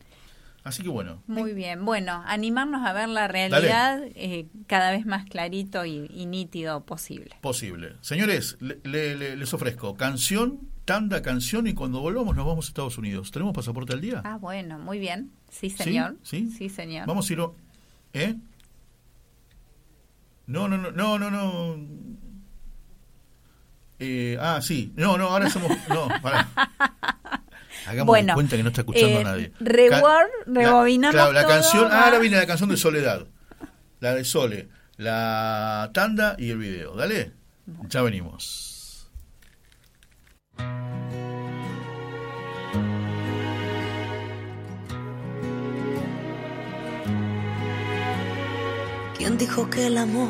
Así que bueno. Muy bien. Bueno, animarnos a ver la realidad eh, cada vez más clarito y, y nítido posible. Posible. Señores, le- le- le- les ofrezco canción tanda, canción y cuando volvamos nos vamos a Estados Unidos. ¿Tenemos pasaporte al día? Ah, bueno, muy bien. Sí, señor. ¿Sí? Sí, señor. Vamos a ir. ¿Eh? No, no, no, no, no, no. Eh, ah, sí. No, no, ahora somos. No, pará. *laughs* Hagamos Bueno, cuenta que no está escuchando eh, nadie. reward, la- rebobinamos Claro, la todo, canción. Ah, ahora viene la canción de Soledad. La de Sole. La tanda y el video. Dale. Ya venimos. ¿Quién dijo que el amor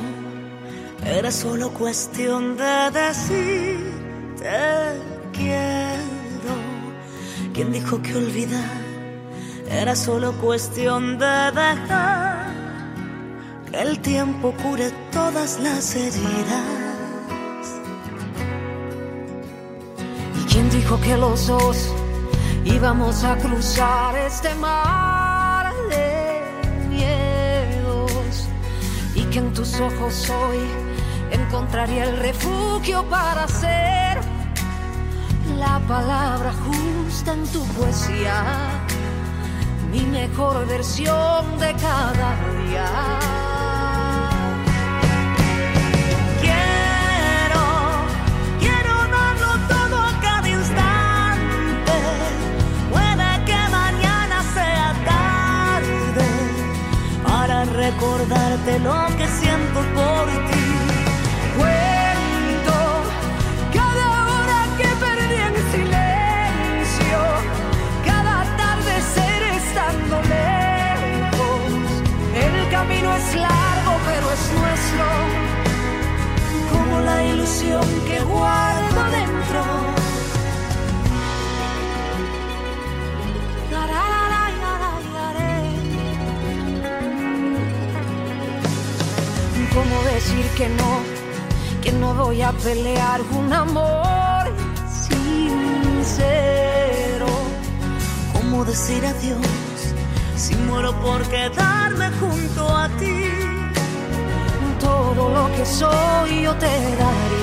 era solo cuestión de decir te quiero? ¿Quién dijo que olvidar era solo cuestión de dejar que el tiempo cure todas las heridas? ¿Y quién dijo que los dos íbamos a cruzar este mar de miedos? y que en tus ojos hoy encontraría el refugio para ser la palabra justa en tu poesía, mi mejor versión de cada día. Quiero, quiero darlo todo a cada instante. Puede que mañana sea tarde para recordarte lo que siento por ti. Es largo, pero es nuestro, como la ilusión que guardo dentro. ¿Cómo decir que no? Que no voy a pelear un amor sincero. ¿Cómo decir adiós si muero por quedarme junto a ti? Todo lo que soy yo te daría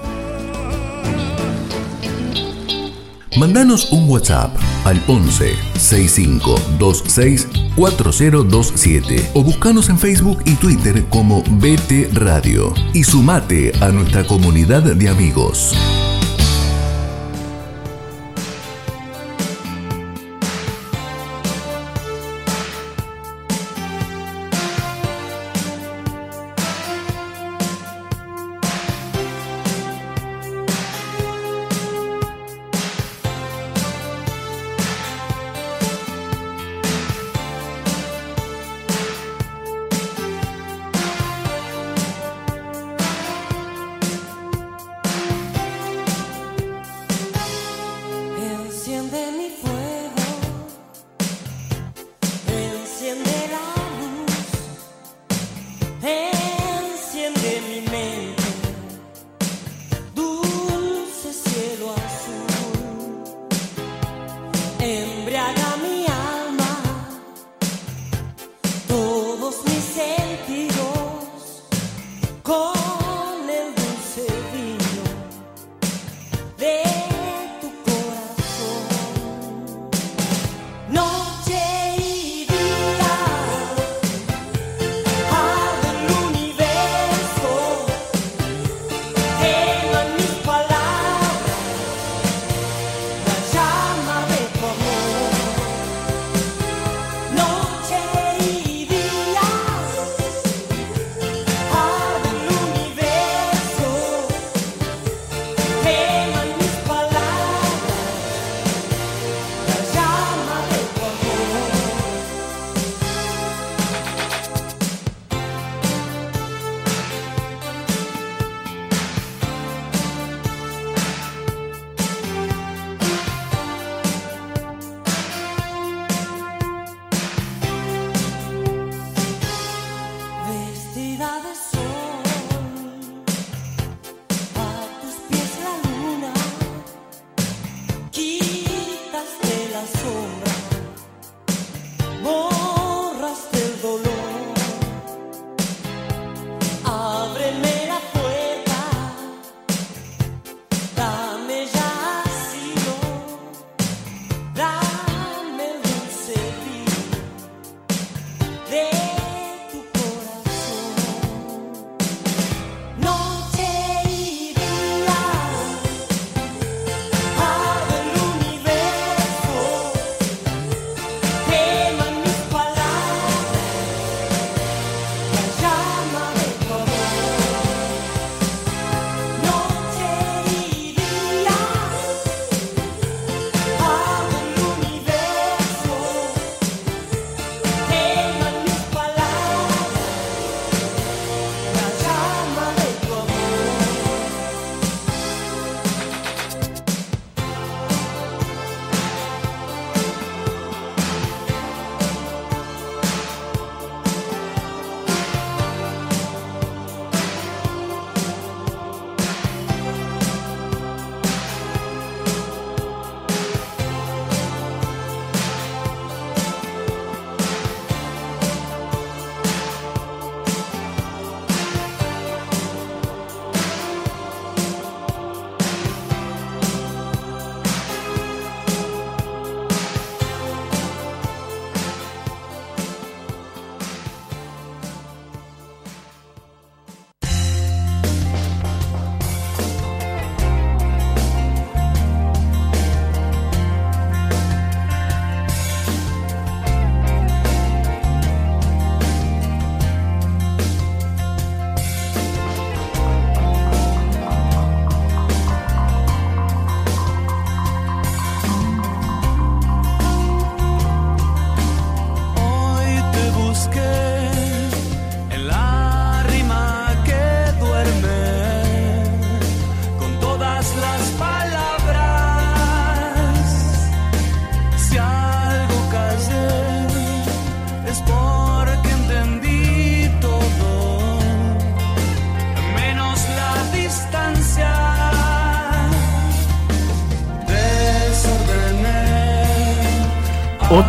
Mandanos un WhatsApp al 11 65 26 4027 o buscanos en Facebook y Twitter como BT Radio y sumate a nuestra comunidad de amigos.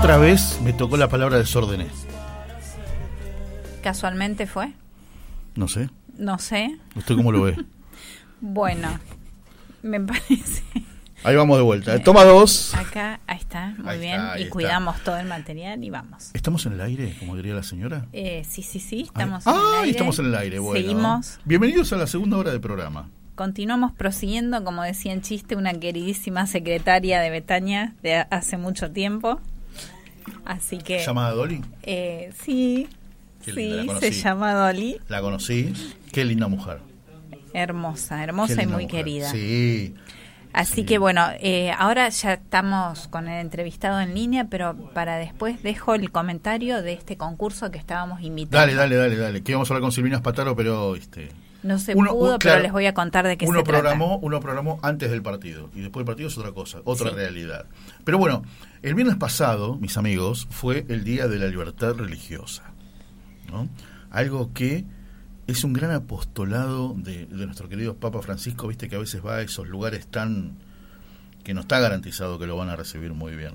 otra vez me tocó la palabra desórdenes. ¿Casualmente fue? No sé. No sé. ¿Usted cómo lo ve? *laughs* bueno, me parece. Ahí vamos de vuelta. Toma dos. Acá, ahí está, muy ahí bien. Está, y cuidamos todo el material y vamos. ¿Estamos en el aire, como diría la señora? Eh, sí, sí, sí, estamos ah, en el ah, estamos en el aire, bueno. Seguimos. Bienvenidos a la segunda hora del programa. Continuamos prosiguiendo, como decía en chiste, una queridísima secretaria de Betania de hace mucho tiempo. Así que. ¿Llamada Dolly? Eh, sí, Qué linda, la sí, se llama Dolly. La conocí. Qué linda mujer. Hermosa, hermosa y muy mujer. querida. Sí. Así que bueno, eh, ahora ya estamos con el entrevistado en línea, pero para después dejo el comentario de este concurso que estábamos invitando. Dale, dale, dale, dale. Que íbamos a hablar con Silvina Spataro, pero este, No se Uno- pudo, un- claro, pero les voy a contar de qué uno se trata. programó, uno programó antes del partido y después del partido es otra cosa, otra Sí. realidad. Pero bueno, el viernes pasado, mis amigos, fue el Día de la Libertad Religiosa. ¿no? Algo que es un gran apostolado de, de nuestro querido Papa Francisco, viste que a veces va a esos lugares tan que no está garantizado que lo van a recibir muy bien.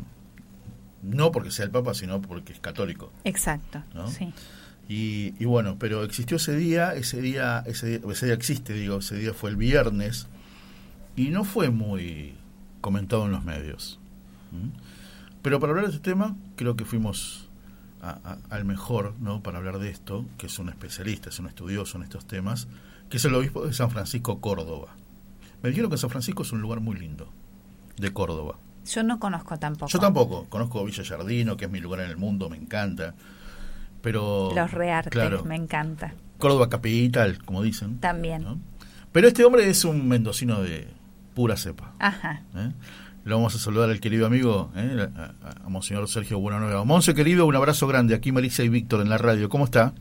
No porque sea el Papa, sino porque es católico. Exacto, ¿no? sí. Y, y bueno, pero existió ese día, ese día, ese día, ese día existe, digo, ese día fue el viernes y no fue muy comentado en los medios. ¿Mm? Pero para hablar de este tema, creo que fuimos a- a- al mejor, ¿no? Para hablar de esto, que es un especialista, es un estudioso en estos temas, que es el obispo de San Francisco, Córdoba. Me dijeron que San Francisco es un lugar muy lindo, de Córdoba. Yo no conozco tampoco. Yo tampoco, conozco Villa Yardino, que es mi lugar en el mundo, me encanta. Pero. Los reartes, claro, me encanta. Córdoba capital, como dicen. También. ¿no? Pero este hombre es un mendocino de pura cepa. Ajá. ¿eh? Le vamos a saludar al querido amigo, ¿eh? a, a- a Monseñor Sergio Buenanueva. Monse, querido, un abrazo grande. Aquí Marisa y Víctor en la radio. ¿Cómo está?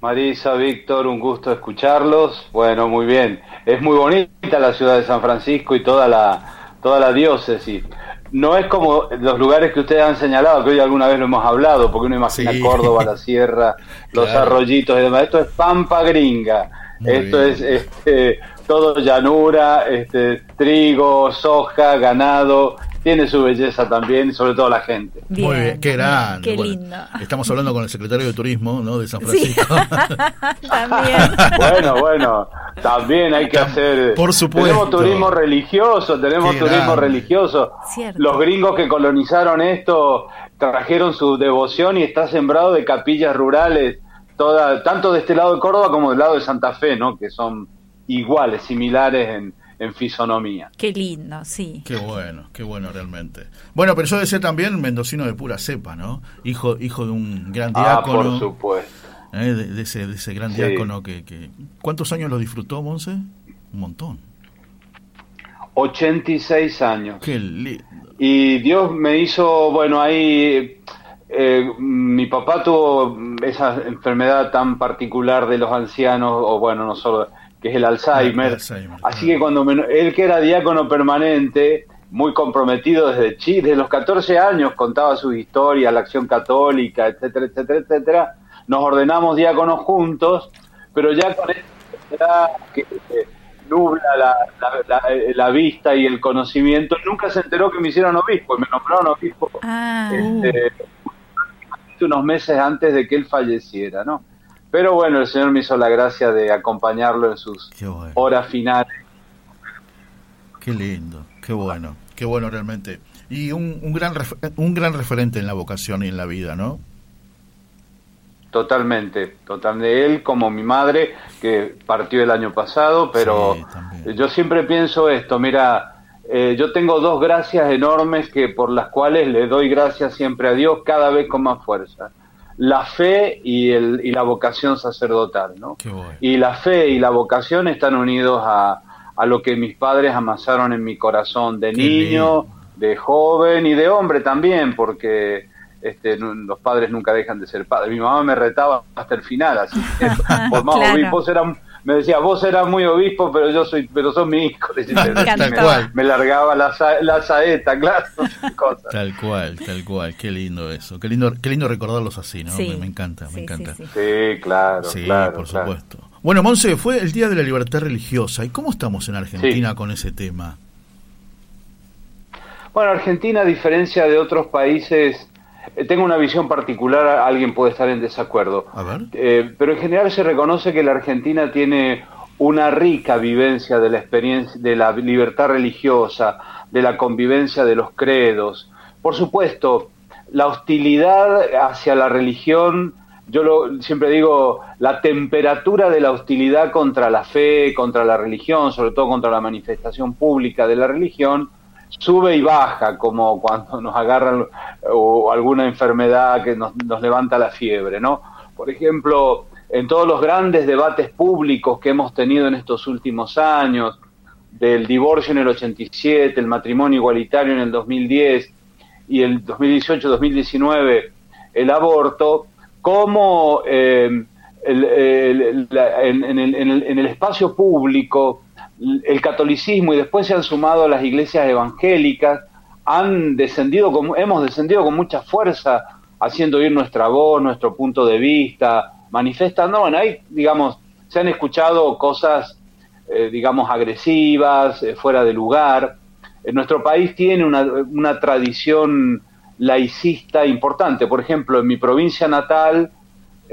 Marisa, Víctor, un gusto escucharlos. Bueno, muy bien. Es muy bonita la ciudad de San Francisco y toda la, toda la diócesis. No es como los lugares que ustedes han señalado, que hoy alguna vez lo hemos hablado, porque uno imagina Sí. Córdoba, la sierra, *laughs* los Claro. arroyitos y demás. Esto es pampa gringa. Muy Esto bien. es este, todo llanura, este, trigo, soja, ganado. Tiene su belleza también, y sobre todo la gente. Bien. Muy bien, qué grande. Qué Bueno, lindo. Estamos hablando con el secretario de Turismo ¿no? de San Sí. Francisco. *laughs* También. Bueno, bueno, también hay que hacer. por supuesto. Tenemos turismo religioso, tenemos Qué turismo grande. religioso. Cierto. Los gringos que colonizaron esto trajeron su devoción y está sembrado de capillas rurales, toda, tanto de este lado de Córdoba como del lado de Santa Fe, ¿no? Que son iguales, similares en, en fisonomía. Qué lindo, sí. Qué bueno, qué bueno realmente. Bueno, pero yo decía también mendocino de pura cepa, ¿no? Hijo, hijo de un gran Ah, diácono. por supuesto. ¿eh? de, de ese, de ese gran Sí. diácono que, que... ¿Cuántos años lo disfrutó, Monse? Un montón. 86 años. Qué lindo. Y Dios me hizo, bueno, ahí eh, mi papá tuvo esa enfermedad tan particular de los ancianos, o bueno, no solo, que es el Alzheimer. El Alzheimer, Así claro. que cuando me- él que era diácono permanente, muy comprometido desde Chile, desde los 14 años, contaba sus historias, la acción católica, etcétera, etcétera, etcétera, nos ordenamos diáconos juntos, pero ya con esta enfermedad que nubla la, la- la- la vista y el conocimiento, nunca se enteró que me hicieron obispo, y me nombraron obispo Ah, este, unos meses antes de que él falleciera, ¿no? Pero bueno, el Señor me hizo la gracia de acompañarlo en sus bueno. horas finales. Qué lindo. Qué bueno. Qué bueno realmente. Y un, un, gran, refer- un gran referente en la vocación y en la vida, ¿no? Totalmente, totalmente. Él como mi madre, que partió el año pasado, pero Sí, yo siempre pienso esto, mira, eh, yo tengo dos gracias enormes que por las cuales le doy gracias siempre a Dios cada vez con más fuerza. La fe y, el, y la vocación sacerdotal, ¿no? Qué bueno. Y la fe y la vocación están unidos a, a lo que mis padres amasaron en mi corazón de Qué niño, lindo. de joven y de hombre también, porque este, los padres nunca dejan de ser padres. Mi mamá me retaba hasta el final, así que *laughs* por más Claro. obispos eran, me decía, vos eras muy obispo, pero yo soy, pero sos mi hijo. Le decía, *laughs* Tal me, cual. me largaba la, la saeta, *laughs* claro, cosas. Tal cual, tal cual. Qué lindo eso. Qué lindo, qué lindo recordarlos así, ¿no? sí. Me, me encanta, Sí, me encanta. sí, sí. Sí, claro, Sí, claro, por claro. supuesto. Bueno, Monse, fue el Día de la Libertad Religiosa. ¿Y cómo estamos en Argentina con ese tema? Bueno, Argentina, a diferencia de otros países, tengo una visión particular, alguien puede estar en desacuerdo. A ver. Eh, pero en general se reconoce que la Argentina tiene una rica vivencia de la experiencia, de la libertad religiosa, de la convivencia de los credos. Por supuesto, la hostilidad hacia la religión, yo lo, siempre digo, la temperatura de la hostilidad contra la fe, contra la religión, sobre todo contra la manifestación pública de la religión, sube y baja, como cuando nos agarran o alguna enfermedad que nos, nos levanta la fiebre, ¿no? Por ejemplo, en todos los grandes debates públicos que hemos tenido en estos últimos años, del divorcio en el 87, el matrimonio igualitario en el 2010 y el 2018-2019 el aborto, como eh, el- el- la- en, en el- en el espacio público el catolicismo y después se han sumado las iglesias evangélicas, han descendido, con- hemos descendido con mucha fuerza, haciendo oír nuestra voz, nuestro punto de vista, manifestando, bueno, ahí, digamos, se han escuchado cosas, eh, digamos, agresivas, eh, fuera de lugar. En nuestro país tiene una, una tradición laicista importante. Por ejemplo, en mi provincia natal,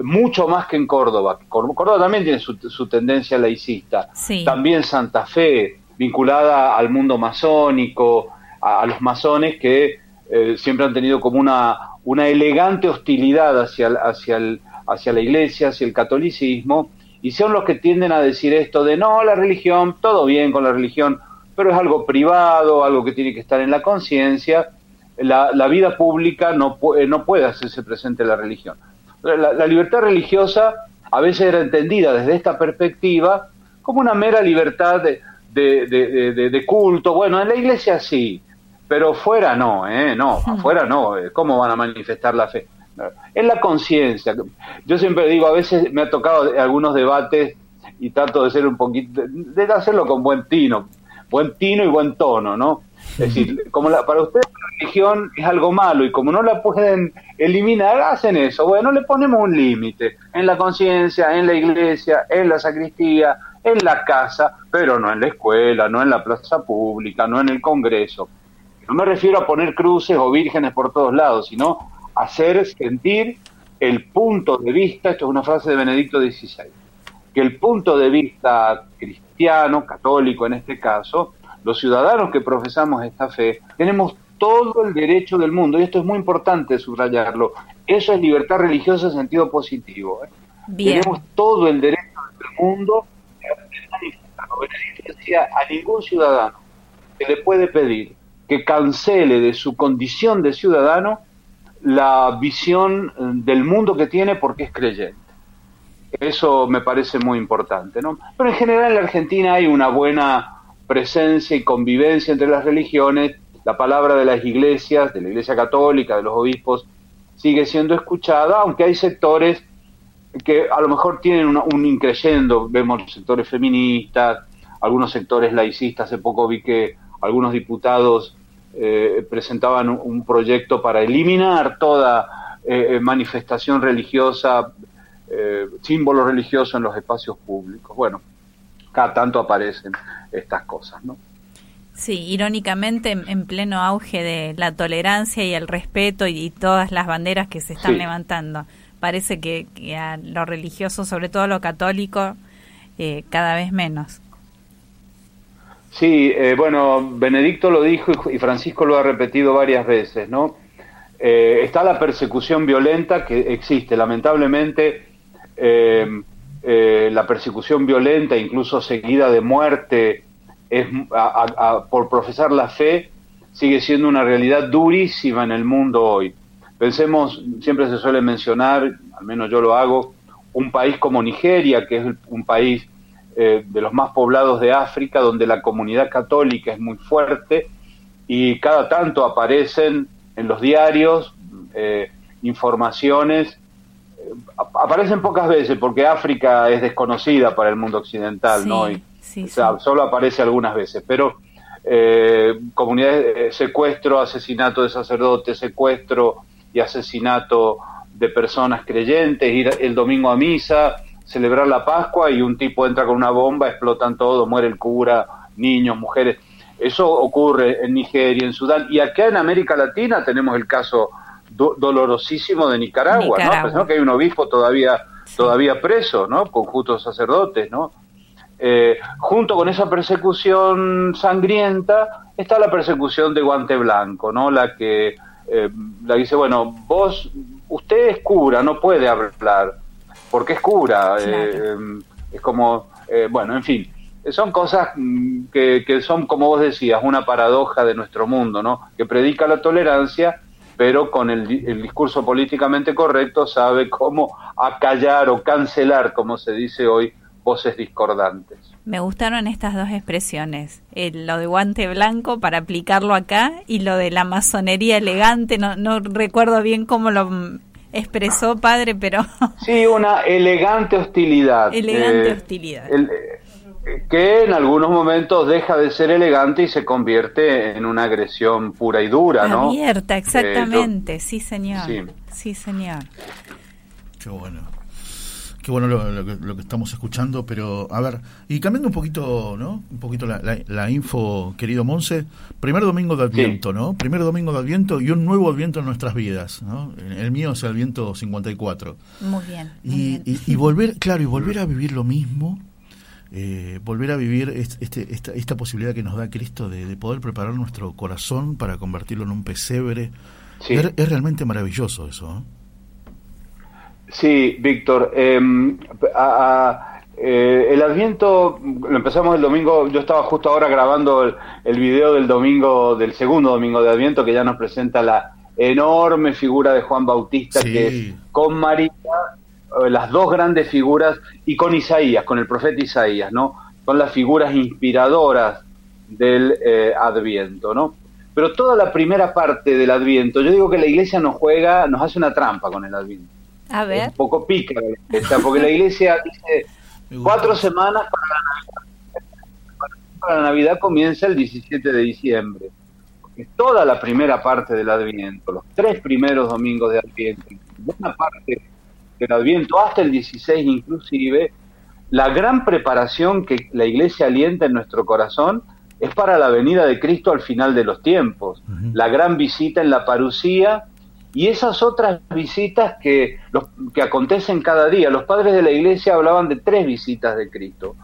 mucho más que en Córdoba. Cór- Córdoba también tiene su, su tendencia laicista. Sí. También Santa Fe, vinculada al mundo masónico, a, a los masones que eh, siempre han tenido como una, una elegante hostilidad hacia, hacia, el, hacia la iglesia, hacia el catolicismo, y son los que tienden a decir esto de no, la religión, todo bien con la religión, pero es algo privado, algo que tiene que estar en la conciencia, la, la vida pública no, no puede hacerse presente la religión. La, la libertad religiosa a veces era entendida desde esta perspectiva como una mera libertad de, de- de- culto. Bueno, en la iglesia sí, pero fuera no, ¿eh? No, afuera no. eh, ¿Cómo van a manifestar la fe? En la conciencia. Yo siempre digo, a veces me ha tocado algunos debates y trato de ser un poquito, de hacerlo con buen tino, buen tino y buen tono, ¿no? Es decir, como la- para ustedes la religión es algo malo y como no la pueden eliminar, hacen eso. Bueno, le ponemos un límite en la conciencia, en la iglesia, en la sacristía, en la casa, pero no en la escuela, no en la plaza pública, no en el Congreso. No me refiero a poner cruces o vírgenes por todos lados, sino hacer sentir el punto de vista, esto es una frase de Benedicto XVI, que el punto de vista cristiano, católico en este caso, los ciudadanos que profesamos esta fe, tenemos todo el derecho del mundo, y esto es muy importante subrayarlo, eso es libertad religiosa en sentido positivo. ¿eh? Bien. Tenemos todo el derecho del mundo de a ningún ciudadano que le puede pedir que cancele de su condición de ciudadano la visión eh, del mundo que tiene porque es creyente. Eso me parece muy importante, ¿no? Pero en general en la Argentina hay una buena presencia y convivencia entre las religiones. La palabra de las iglesias, de la Iglesia Católica, de los obispos, sigue siendo escuchada, aunque hay sectores que a lo mejor tienen un increyendo. Vemos sectores feministas, algunos sectores laicistas. Hace poco vi que algunos diputados eh, presentaban un, un proyecto para eliminar toda eh, manifestación religiosa, eh, símbolo religioso en los espacios públicos. Bueno, cada tanto aparecen estas cosas, ¿no? Sí, irónicamente en, en pleno auge de la tolerancia y el respeto y, y todas las banderas que se están Sí. levantando. Parece que, que a lo religioso, sobre todo a lo católico, eh, cada vez menos. Sí, eh, bueno, Benedicto lo dijo y- y Francisco lo ha repetido varias veces, ¿no? Eh, está la persecución violenta que existe, lamentablemente, eh, eh, la persecución violenta, incluso seguida de muerte, es, a- a- por profesar la fe, sigue siendo una realidad durísima en el mundo hoy. Pensemos, siempre se suele mencionar, al menos yo lo hago, un país como Nigeria, que es un país eh, de los más poblados de África, donde la comunidad católica es muy fuerte y cada tanto aparecen en los diarios eh, informaciones, aparecen pocas veces porque África es desconocida para el mundo occidental, Sí, ¿no? Y, sí, o sea, solo aparece algunas veces, pero eh, comunidades, eh, secuestro, asesinato de sacerdotes, secuestro y asesinato de personas creyentes, ir el domingo a misa, celebrar la Pascua y un tipo entra con una bomba, explotan todo, muere el cura, niños, mujeres. Eso ocurre en Nigeria, en Sudán. Y acá en América Latina tenemos el caso do- dolorosísimo de Nicaragua, Nicaragua. ¿no? Que hay un obispo todavía, todavía preso, ¿no? Con justos sacerdotes, ¿no? Eh, junto con esa persecución sangrienta está la persecución de guante blanco, ¿no? La que eh, la dice, bueno, vos, usted es cura, no puede hablar, porque es cura, eh, eh, es como, eh, bueno, en fin, son cosas mm, que, que son, como vos decías, una paradoja de nuestro mundo, ¿no? Que predica la tolerancia, pero con el, el discurso políticamente correcto sabe cómo acallar o cancelar, como se dice hoy, voces discordantes. Me gustaron estas dos expresiones, el- lo de guante blanco para aplicarlo acá y lo de la masonería elegante, no, no recuerdo bien cómo lo mm, expresó padre, pero Sí, una elegante hostilidad. *laughs* elegante eh, hostilidad. el- que en algunos momentos deja de ser elegante y se convierte en una agresión pura y dura, ¿no? Abierta, Eh, yo- exactamente, sí señor, Sí. sí señor. Qué bueno. Qué bueno lo, lo que, lo que estamos escuchando, pero a ver, y cambiando un poquito, ¿no? Un poquito la, la- la info, querido Monse. Primer domingo de Adviento, ¿no? Primer domingo de Adviento y un nuevo Adviento en nuestras vidas, ¿no? El mío es el Adviento 54. Muy bien. muy Y, bien. y, y volver, claro, y volver a vivir lo mismo, eh, volver a vivir est- este, esta, esta posibilidad que nos da Cristo de, de poder preparar nuestro corazón para convertirlo en un pesebre. Sí. Es, es realmente maravilloso eso. ¿eh? Sí, Víctor. eh, a- a- eh, el Adviento lo empezamos el domingo. Yo estaba justo ahora grabando el, el video del domingo, del segundo domingo de Adviento, que ya nos presenta la enorme figura de Juan Bautista, Sí. que es con María, las dos grandes figuras, y con Isaías, con el profeta Isaías, ¿no? Son las figuras inspiradoras del eh, Adviento, ¿no? Pero toda la primera parte del Adviento, yo digo que la iglesia nos juega, nos hace una trampa con el Adviento A ver, un poco pica la iglesia, porque la iglesia dice cuatro semanas para la Navidad. Para la Navidad comienza el 17 de diciembre. Porque toda la primera parte del Adviento, los tres primeros domingos de Adviento, buena parte del Adviento, hasta el 16 inclusive, la gran preparación que la iglesia alienta en nuestro corazón es para la venida de Cristo al final de los tiempos, la gran visita en la parucía y esas otras visitas que, los, que acontecen cada día. Los padres de la iglesia hablaban de tres visitas de Cristo.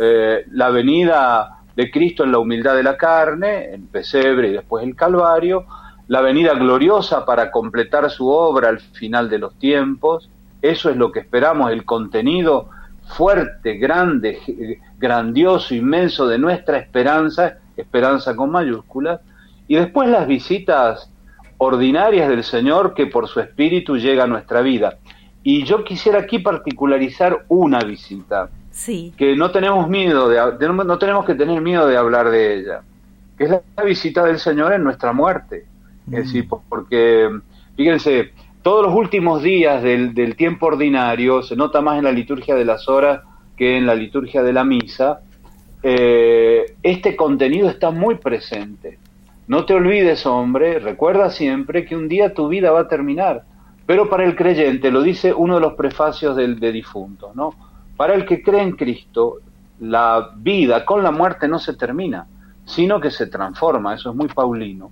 Eh, la venida de Cristo en la humildad de la carne, el pesebre y después el Calvario, la venida gloriosa para completar su obra al final de los tiempos, eso es lo que esperamos, el contenido fuerte, grande, grandioso, inmenso de nuestra esperanza, esperanza con mayúsculas, y después las visitas ordinarias del Señor que por su espíritu llega a nuestra vida. Y yo quisiera aquí particularizar una visita, sí, que no tenemos miedo de, de- no tenemos que tener miedo de hablar de ella, que es la visita del Señor en nuestra muerte. Es decir, por- porque fíjense, todos los últimos días del, del tiempo ordinario se nota más en la liturgia de las horas que en la liturgia de la misa. eh, este contenido está muy presente. No te olvides, hombre, recuerda siempre que un día tu vida va a terminar. Pero para el creyente, lo dice uno de los prefacios del de difunto, ¿no? Para el que cree en Cristo, la vida con la muerte no se termina, sino que se transforma, eso es muy paulino.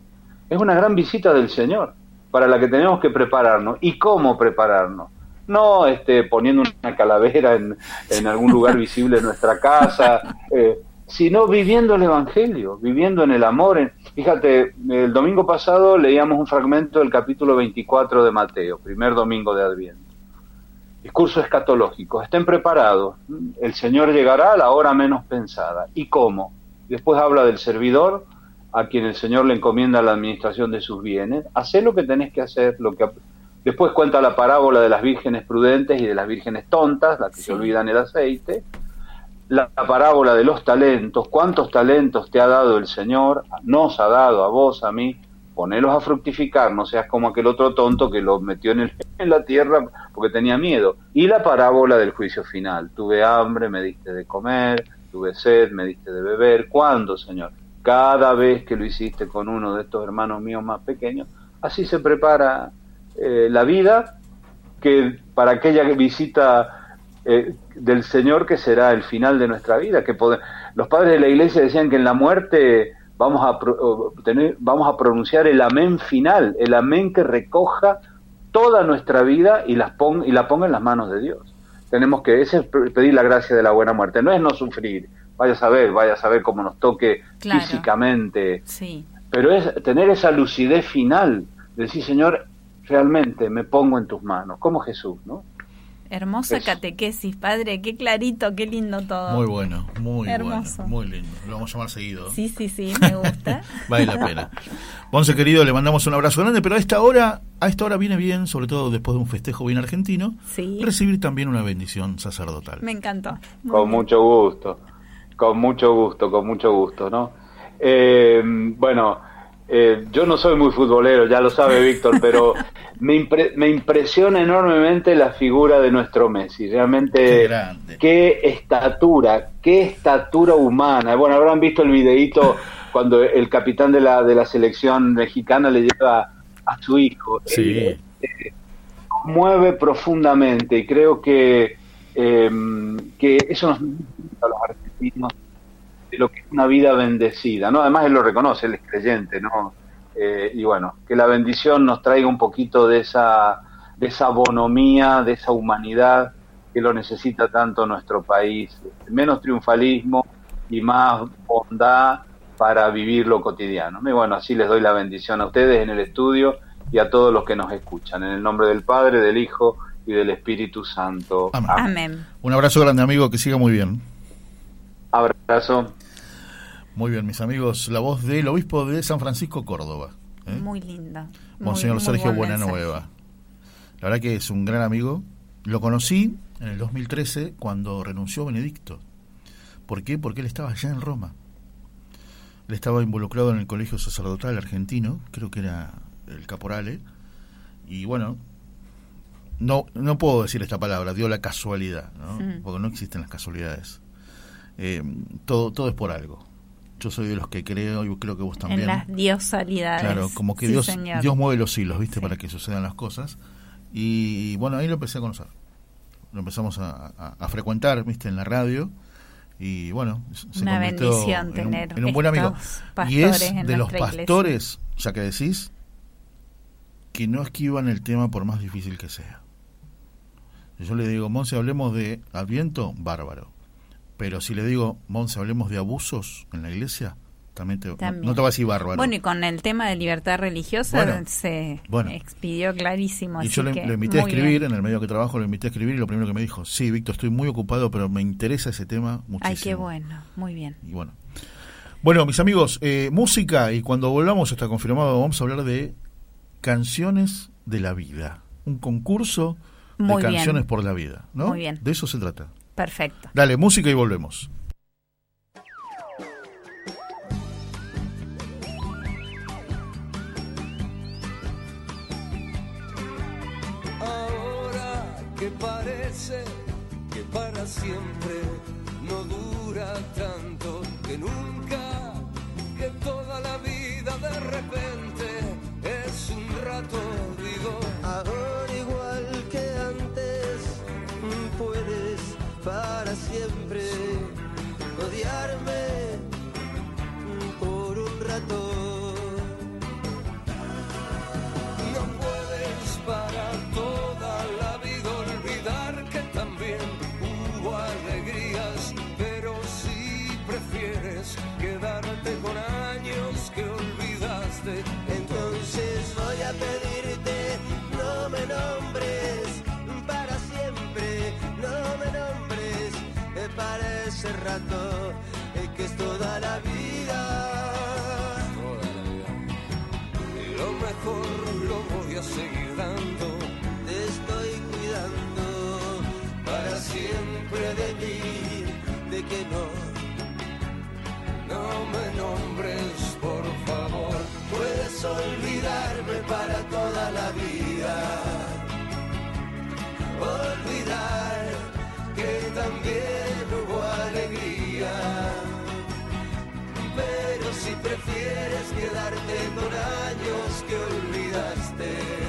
Es una gran visita del Señor, para la que tenemos que prepararnos. ¿Y cómo prepararnos? No este, poniendo una calavera en, en algún lugar *laughs* visible de nuestra casa, eh, sino viviendo el Evangelio, viviendo en el amor. En- fíjate, el domingo pasado leíamos un fragmento del capítulo 24 de Mateo, primer domingo de Adviento. Discurso escatológico. Estén preparados. El Señor llegará a la hora menos pensada. ¿Y cómo? Después habla del servidor a quien el Señor le encomienda la administración de sus bienes. Hacé lo que tenés que hacer. Lo que... Después cuenta la parábola de las vírgenes prudentes y de las vírgenes tontas, las que Sí. se olvidan el aceite. La parábola de los talentos. ¿Cuántos talentos te ha dado el Señor? Nos ha dado a vos, a mí. Ponelos a fructificar, no seas como aquel otro tonto que lo metió en, el- en la tierra porque tenía miedo. Y la parábola del juicio final. Tuve hambre, me diste de comer, tuve sed, me diste de beber. ¿Cuándo, Señor? Cada vez que lo hiciste con uno de estos hermanos míos más pequeños. Así se prepara eh, la vida que para aquella visita eh, del Señor que será el final de nuestra vida. Que los padres de la iglesia decían que en la muerte vamos a, pro- tener, vamos a pronunciar el amén final, el amén que recoja toda nuestra vida y, las y la ponga en las manos de Dios. Tenemos que, es pe- pedir la gracia de la buena muerte, no es no sufrir, vaya a saber, vaya a saber cómo nos toque Claro. físicamente, Sí. pero es tener esa lucidez final, de decir, Señor, realmente me pongo en tus manos, como Jesús, ¿no? Hermosa Eso. catequesis, padre. Qué clarito, qué lindo todo. Muy bueno, muy Hermoso. bueno, muy lindo. Lo vamos a llamar seguido. Sí, sí, sí, me gusta. *laughs* Vale la pena. Ponce querido, le mandamos un abrazo grande, pero a esta hora, a esta hora viene bien, sobre todo después de un festejo bien argentino, Sí. recibir también una bendición sacerdotal. Me encantó. Muy Con bien. mucho gusto, con mucho gusto, con mucho gusto, ¿no? Eh, bueno, eh, yo no soy muy futbolero, ya lo sabe Víctor, *laughs* pero me, impre- me impresiona enormemente la figura de nuestro Messi. Qué Realmente, grande. qué estatura, qué estatura humana. Bueno, habrán visto el videíto *laughs* cuando el capitán de la, de la selección mexicana le lleva a su hijo. Sí. Eh, mueve profundamente y creo que, eh, que eso nos a los argentinos de lo que es una vida bendecida, ¿no? Además él lo reconoce, él es creyente, ¿no? Eh, y bueno, que la bendición nos traiga un poquito de esa, de esa bonomía, de esa humanidad que lo necesita tanto nuestro país, menos triunfalismo y más bondad para vivir lo cotidiano. Y bueno, así les doy la bendición a ustedes en el estudio y a todos los que nos escuchan. En el nombre del Padre, del Hijo y del Espíritu Santo. Amén. Un abrazo grande, amigo, que siga muy bien. Abrazo. Muy bien, mis amigos, la voz del obispo de San Francisco, Córdoba. ¿eh? Muy linda. Muy- Monseñor muy Sergio buen mensaje. Buenanueva. La verdad que es un gran amigo. Lo conocí en el 2013 cuando renunció Benedicto. ¿Por qué? Porque él estaba allá en Roma. Él estaba involucrado en el colegio sacerdotal argentino, creo que era el caporale. Y bueno, no, no puedo decir esta palabra, dio la casualidad, ¿no? Porque no existen las casualidades. Eh, todo, todo es por algo. Yo soy de los que creo, y creo que vos también. En las diosalidades. Claro, como que Sí, Dios, señor. Dios mueve los hilos, ¿viste? Sí. Para que sucedan las cosas. Y bueno, ahí lo empecé a conocer. Lo empezamos a, a- a frecuentar, ¿viste? En la radio. Y bueno, se Una bendición en un- tener en un, buen amigo. Y pastores es de los iglesia. pastores, ya que decís, que no esquivan el tema por más difícil que sea. Yo le digo, Monse, hablemos de Adviento, bárbaro. Pero si le digo, Monse, hablemos de abusos en la iglesia, también te, También. no te va a decir bárbaro. Bueno, y con el tema de libertad religiosa Bueno, se bueno. expidió clarísimo. Y así yo le, que lo invité a escribir, bien. en el medio que trabajo, lo invité a escribir y lo primero que me dijo, sí, Víctor, estoy muy ocupado, pero me interesa ese tema muchísimo. Ay, qué bueno. Muy bien. Y bueno. Bueno, mis amigos, eh, música y cuando volvamos está confirmado, vamos a hablar de canciones de la vida. Un concurso Muy de bien. canciones por la vida, ¿no? Muy bien. De eso se trata. Perfecto. Dale, música y volvemos. Ahora que parece que para siempre no dura tanto, que nunca, No puedes para toda la vida olvidar que también hubo alegrías, pero si prefieres quedarte con años que olvidaste, Entonces voy a pedirte no me nombres para siempre, no me nombres eh, para ese rato eh, que es toda la vida. Mejor lo voy a seguir dando. Te estoy cuidando para siempre de mí, de que no no me nombres por favor, puedes olvidarme para toda la vida. Olvidar que también hubo alegría. Pero si prefieres quedarte con años que olvidaste,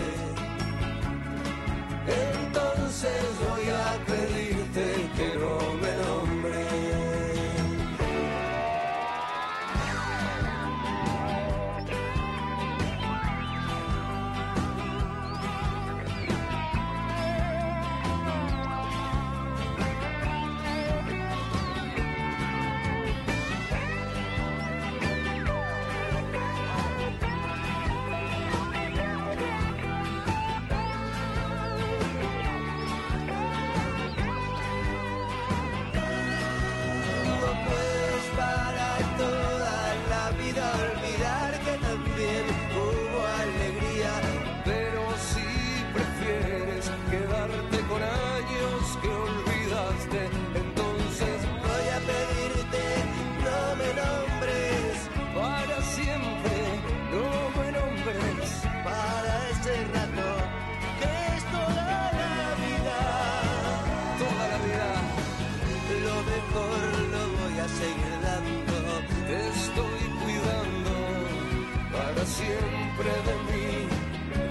siempre de mí,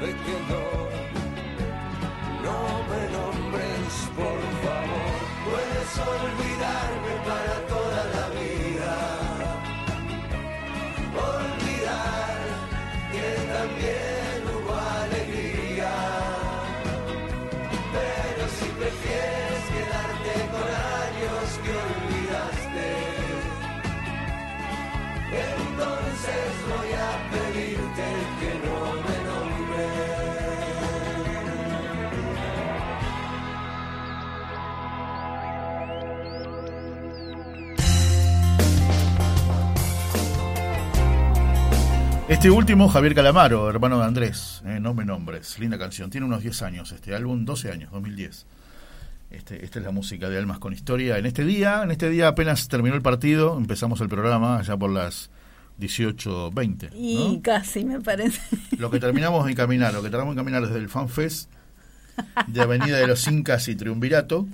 de que no, no me nombres por favor, puedes olvidarme para toda la vida, olvidar que también hubo alegría, pero si prefieres quedarte con años que olvidaste, entonces voy a pedir que no me. Este último, Javier Calamaro, hermano de Andrés, eh, No me nombres, linda canción, tiene unos 10 años este álbum, 12 años, 2010. Este, esta es la música de Almas con Historia. En este día, en este día apenas terminó el partido, empezamos el programa allá por las 18.20. Y ¿no? casi me parece. Lo que terminamos de caminar, lo que terminamos de caminar desde el FanFest de Avenida de los Incas y Triunvirato,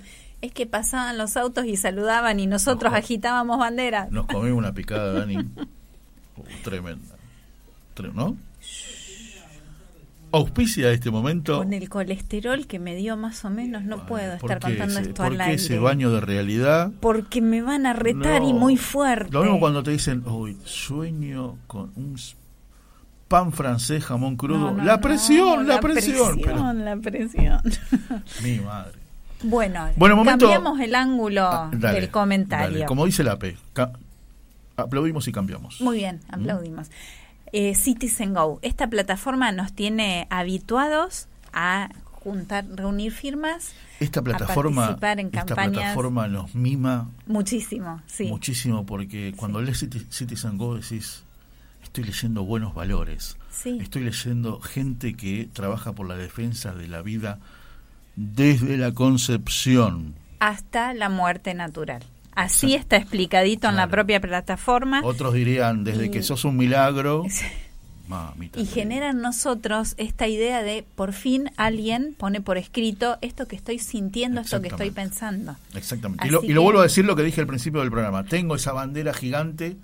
Es que pasaban los autos y saludaban y nosotros agitábamos banderas. nos comimos una picada, Dani. Uh, tremenda. Tre- ¿No? Auspicia este momento. Con el colesterol que me dio más o menos, no puedo estar contando ese, esto al aire. ese baño de realidad. Porque me van a retar y muy fuerte. Lo mismo cuando te dicen, uy, sueño con un pan francés, jamón crudo. No, no, la presión, la, presión. presión, la presión. Pero, *laughs* mi madre. Bueno, Bueno, momento- cambiamos el ángulo Ah, dale, del comentario. dale. Como dice la P, aplaudimos y cambiamos. Muy bien, aplaudimos. Eh, Citizen Go, esta plataforma nos tiene habituados a juntar, reunir firmas, Esta a plataforma, participar en esta plataforma nos mima Muchísimo, sí. muchísimo porque cuando lees Citi- Citizen Go decís, estoy leyendo buenos valores. Sí. Estoy leyendo gente que trabaja por la defensa de la vida desde la concepción. Hasta la muerte natural. Así está explicadito en la propia plataforma. Otros dirían, desde Y- que sos un milagro. *laughs* Mamita. Y genera en nosotros esta idea de por fin alguien pone por escrito esto que estoy sintiendo, esto que estoy pensando. Exactamente. Y lo, y lo vuelvo a decir lo que dije al principio del programa. Tengo esa bandera gigante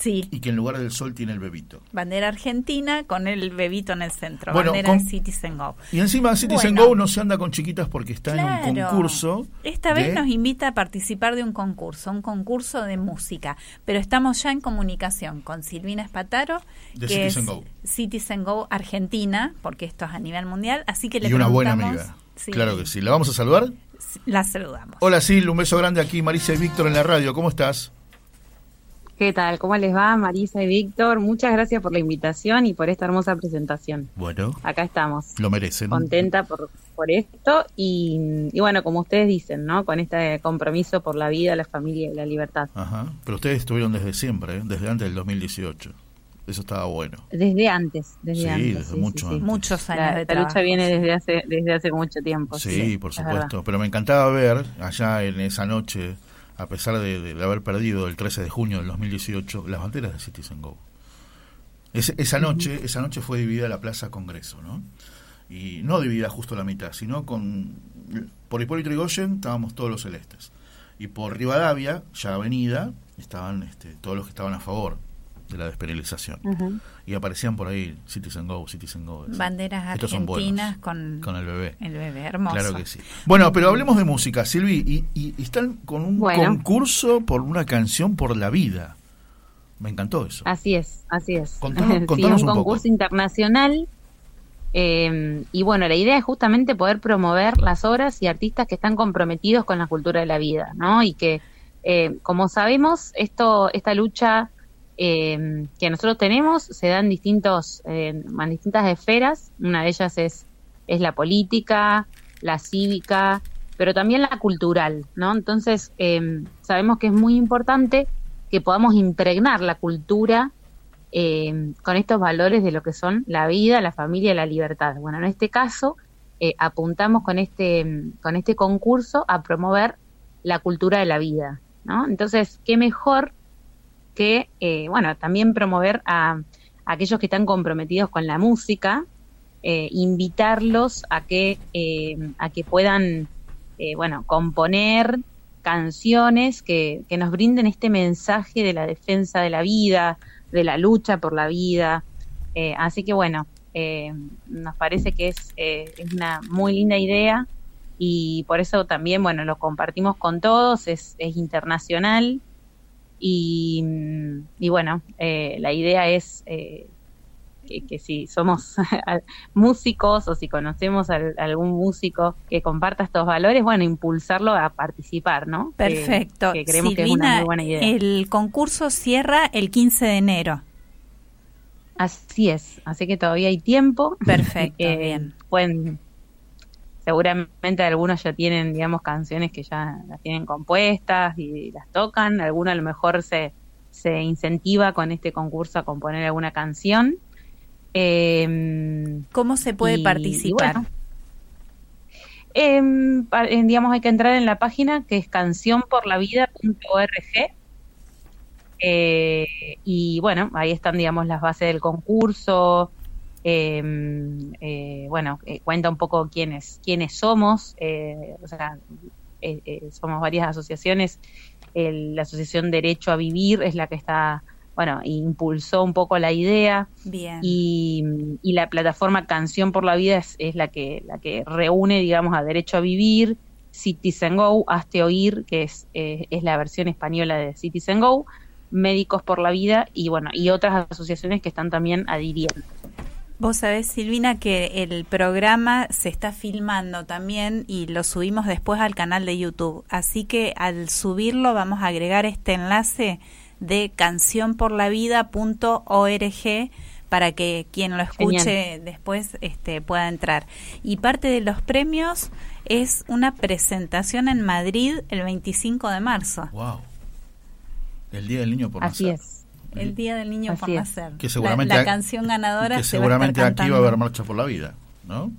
Sí, y que en lugar del sol tiene el bebito. bandera argentina con el bebito en el centro, Bueno, bandera con- Citizen Go. Y encima Citizen Bueno. Go no se anda con chiquitas porque está en un concurso. Esta vez nos invita a participar de un concurso, un concurso de música, pero estamos ya en comunicación con Silvina Espataro, De que Citizen es Go. Citizen Go Argentina, porque esto es a nivel mundial, así que le y una buena amiga. Sí, Claro que sí. ¿La vamos a saludar? La saludamos. Hola Sil, un beso grande aquí, Marisa y Víctor en la radio. ¿Cómo estás? ¿Qué tal? ¿Cómo les va, Marisa y Víctor? Muchas gracias por la invitación y por esta hermosa presentación. Bueno, Acá estamos. lo merecen. Contenta por, por esto y, y bueno, como ustedes dicen, ¿no? Con este compromiso por la vida, la familia y la libertad. Ajá. Pero ustedes estuvieron desde siempre, ¿eh? desde antes del 2018. Eso estaba bueno. Desde antes, desde Sí, antes. desde mucho antes. Muchos años La, de la lucha viene desde hace, desde hace mucho tiempo. Sí, por supuesto. Pero me encantaba ver allá en esa noche, a pesar de, de haber perdido el 13 de junio del 2018, las banderas de Citizen Go. Esa noche, esa noche fue dividida la Plaza Congreso, ¿no? Y no dividida justo la mitad, sino con por Hipólito Yrigoyen estábamos todos los celestes y por Rivadavia, ya Avenida, estaban este, todos los que estaban a favor de la despenalización. Y aparecían por ahí Citizen Go, Citizen Go. Banderas Estos son buenos. argentinas con, Con el bebé. el bebé, hermoso. Claro que sí. Bueno, pero hablemos de música, Silvi. Y, y- y están con un Bueno. concurso por una canción por la vida. Me encantó eso. Así es, así es. Contanos- *laughs* Sí, contanos un un poco. concurso internacional. eh, y bueno, la idea es justamente poder promover las obras y artistas que están comprometidos con la cultura de la vida, ¿no? Y que, eh, como sabemos, esto, esta lucha eh, que nosotros tenemos se da en distintos, eh, en distintas esferas. Una de ellas es, es la política, la cívica, pero también la cultural, ¿no? Entonces, eh, sabemos que es muy importante que podamos impregnar la cultura con estos valores de lo que son la vida, la familia la libertad. Bueno, en este caso eh, apuntamos con este, con este concurso a promover la cultura de la vida, ¿no? Entonces, ¿qué mejor que, eh, bueno, también promover a, aquellos que están comprometidos con la música, eh, invitarlos a que, eh, a que puedan, bueno, componer canciones que, que nos brinden este mensaje de la defensa de la vida, de la lucha por la vida. Así que bueno, nos parece que es, es una muy linda idea y por eso también, bueno, lo compartimos con todos, es, es internacional y, y bueno, eh, la idea es eh, que, que si somos *laughs* músicos o si conocemos a, algún músico que comparta estos valores, bueno, impulsarlo a participar, ¿no? Perfecto. Que, creemos que es una Silvina, muy buena idea. El concurso cierra el 15 de enero. Así es, así que todavía hay tiempo. Perfecto, *laughs* Eh, bien. Pueden, seguramente algunos ya tienen, digamos, canciones que ya las tienen compuestas y las tocan. Algunos a lo mejor se, se incentiva con este concurso a componer alguna canción. Eh, ¿Cómo se puede y- participar? y bueno, em, eh, digamos, hay que entrar en la página que es cancionporlavida.org. Eh, y bueno, ahí están, digamos, las bases del concurso. Em, eh, bueno, eh, cuenta un poco quiénes, quiénes somos. eh, o sea, eh, somos varias asociaciones. El- la Asociación Derecho a Vivir es la que está, bueno, impulsó un poco la idea Bien. y, y la plataforma Canción por la Vida es, es la que la que reúne, digamos, a Derecho a Vivir, Citizen Go, Hazte Oír, que es, es la versión española de Citizen Go, Médicos por la Vida y bueno, y otras asociaciones que están también adhiriendo. Vos sabés, Silvina, que el programa se está filmando también y lo subimos después al canal de YouTube. Así que al subirlo vamos a agregar este enlace de cancionporlavida.org para que quien lo escuche Genial. después este, pueda entrar. Y parte de los premios es una presentación en Madrid el 25 de marzo. Wow. El Día del Niño por Así nacer. es. El Día del Niño por Así es. nacer. Que La- seguramente, la, canción ganadora que se va a estar seguramente aquí va a haber marcha por la vida, ¿no?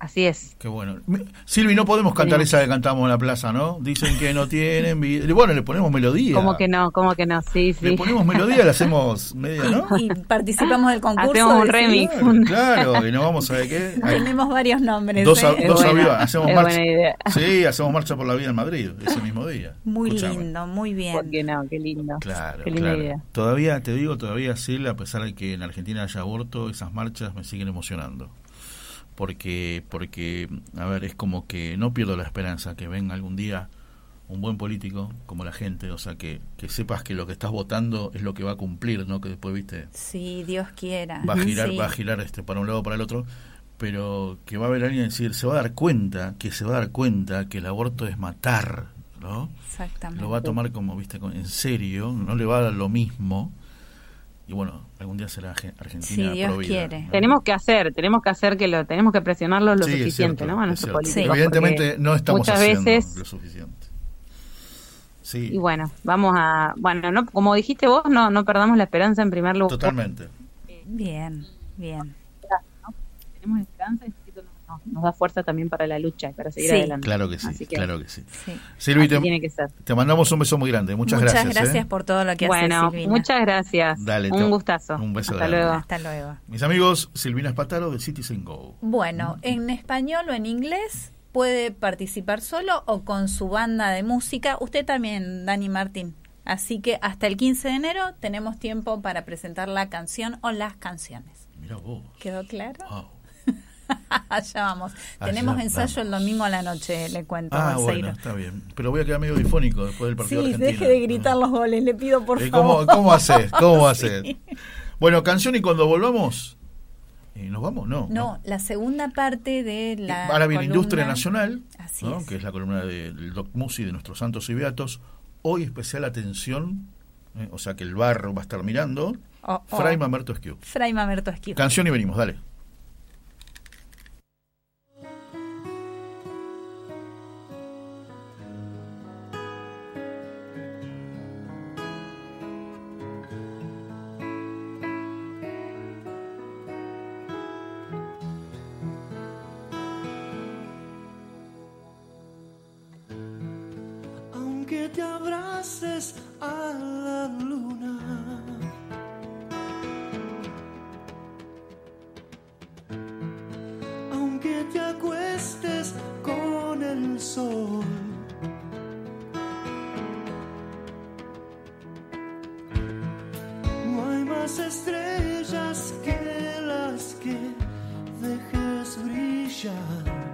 Así es. Qué bueno. Silvi, no podemos cantar Sí. esa que cantamos en la plaza, ¿no? Dicen que no tienen. Bueno, le ponemos melodía. ¿Cómo que no? ¿Cómo que no? Sí, Le sí. ponemos melodía, le hacemos media, ¿no? Y participamos del concurso. Hacemos un remix. Claro, claro, y no vamos a ver qué. Hay Tenemos varios nombres. dos a- ¿eh? Dos buena, aviones. Hacemos marcha. buena idea. Sí, hacemos marcha por la vida en Madrid ese mismo día. Muy Escuchame. lindo, muy bien. ¿Por qué no? Qué lindo. Claro, Qué linda claro. idea. Todavía, te digo, todavía sí, a pesar de que en Argentina haya aborto, esas marchas me siguen emocionando. Porque, porque, a ver, es como que no pierdo la esperanza que venga algún día un buen político como la gente, o sea, que, que sepas que lo que estás votando es lo que va a cumplir, ¿no? Que después, viste, Si Dios quiera. va a girar, Sí. va a girar este para un lado o para el otro, pero que va a haber alguien decir, se va a dar cuenta, que se va a dar cuenta que el aborto es matar, ¿no? Exactamente. lo va a tomar como, viste, en serio, no le va a dar lo mismo. Y bueno, algún día será Arge- Argentina Si Dios pro vida, quiere. ¿no? Tenemos que hacer, tenemos que hacer que lo, tenemos que presionarlos lo Sí, suficiente, cierto, ¿no? A es nuestros políticos. Evidentemente porque no estamos muchas haciendo veces lo suficiente. Sí, y bueno, vamos a, bueno, no, como dijiste vos, no, no perdamos la esperanza en primer lugar. totalmente. Bien, bien. Tenemos esperanza nos, nos da fuerza también para la lucha, para seguir Sí. adelante. Claro que sí, Así que, claro que sí. Sí. Silvi, te, tiene que ser. te mandamos un beso muy grande. Muchas, Muchas gracias. gracias ¿eh? por todo lo que Bueno, haces, Silvina. muchas gracias. Dale, un te- gustazo. un beso Hasta grande. luego. Hasta luego. Mis amigos, Silvina Espataro de Citizen Go. Bueno, en español o en inglés puede participar solo o con su banda de música. Usted también, Dani Martín. Así que hasta el 15 de enero tenemos tiempo para presentar la canción o las canciones. Mira vos. ¿Quedó claro? Wow. *laughs* Allá vamos. Allá Tenemos ensayo vamos. el domingo a la noche, le cuento. Ah, bueno, está bien. Pero voy a quedar medio difónico después del partido Sí, deje de gritar los goles, le pido por Eh, favor. ¿Cómo, cómo haces? *laughs* ¿Cómo Sí. haces? Bueno, canción y cuando volvamos, eh, ¿nos vamos? No. No, la segunda parte de la. Ahora viene columna- Industria Nacional, Así ¿no? es. que es la columna del Doc Musi de nuestros santos y beatos. Hoy especial atención, eh, o sea que el barro va a estar mirando. Oh, oh. Fray Mamerto Esquiu. Fray Mamerto Esquivo. Canción y venimos, dale. Acuestes con el sol. No hay más estrellas que las que dejes brillar.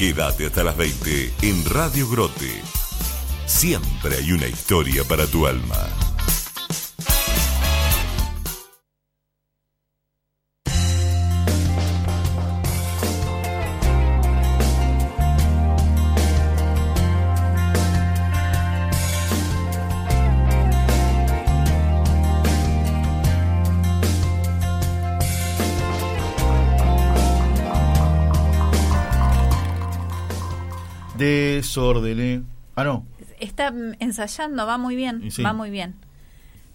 Quédate hasta las 20 en Radio Grote. Siempre hay una historia para tu alma. Ensayando, va muy bien, sí. va muy bien.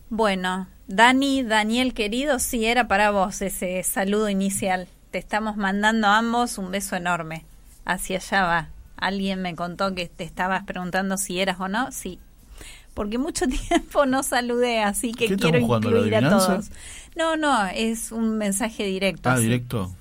Bueno, Dani, Daniel querido, sí era para vos ese saludo inicial. Te estamos mandando a ambos un beso enorme. Hacia allá va. Alguien me contó que te estabas preguntando si eras o no. Sí. Porque mucho *laughs* tiempo no saludé, así que ¿Qué quiero incluir a todos. No, no, es un mensaje directo. Ah, directo.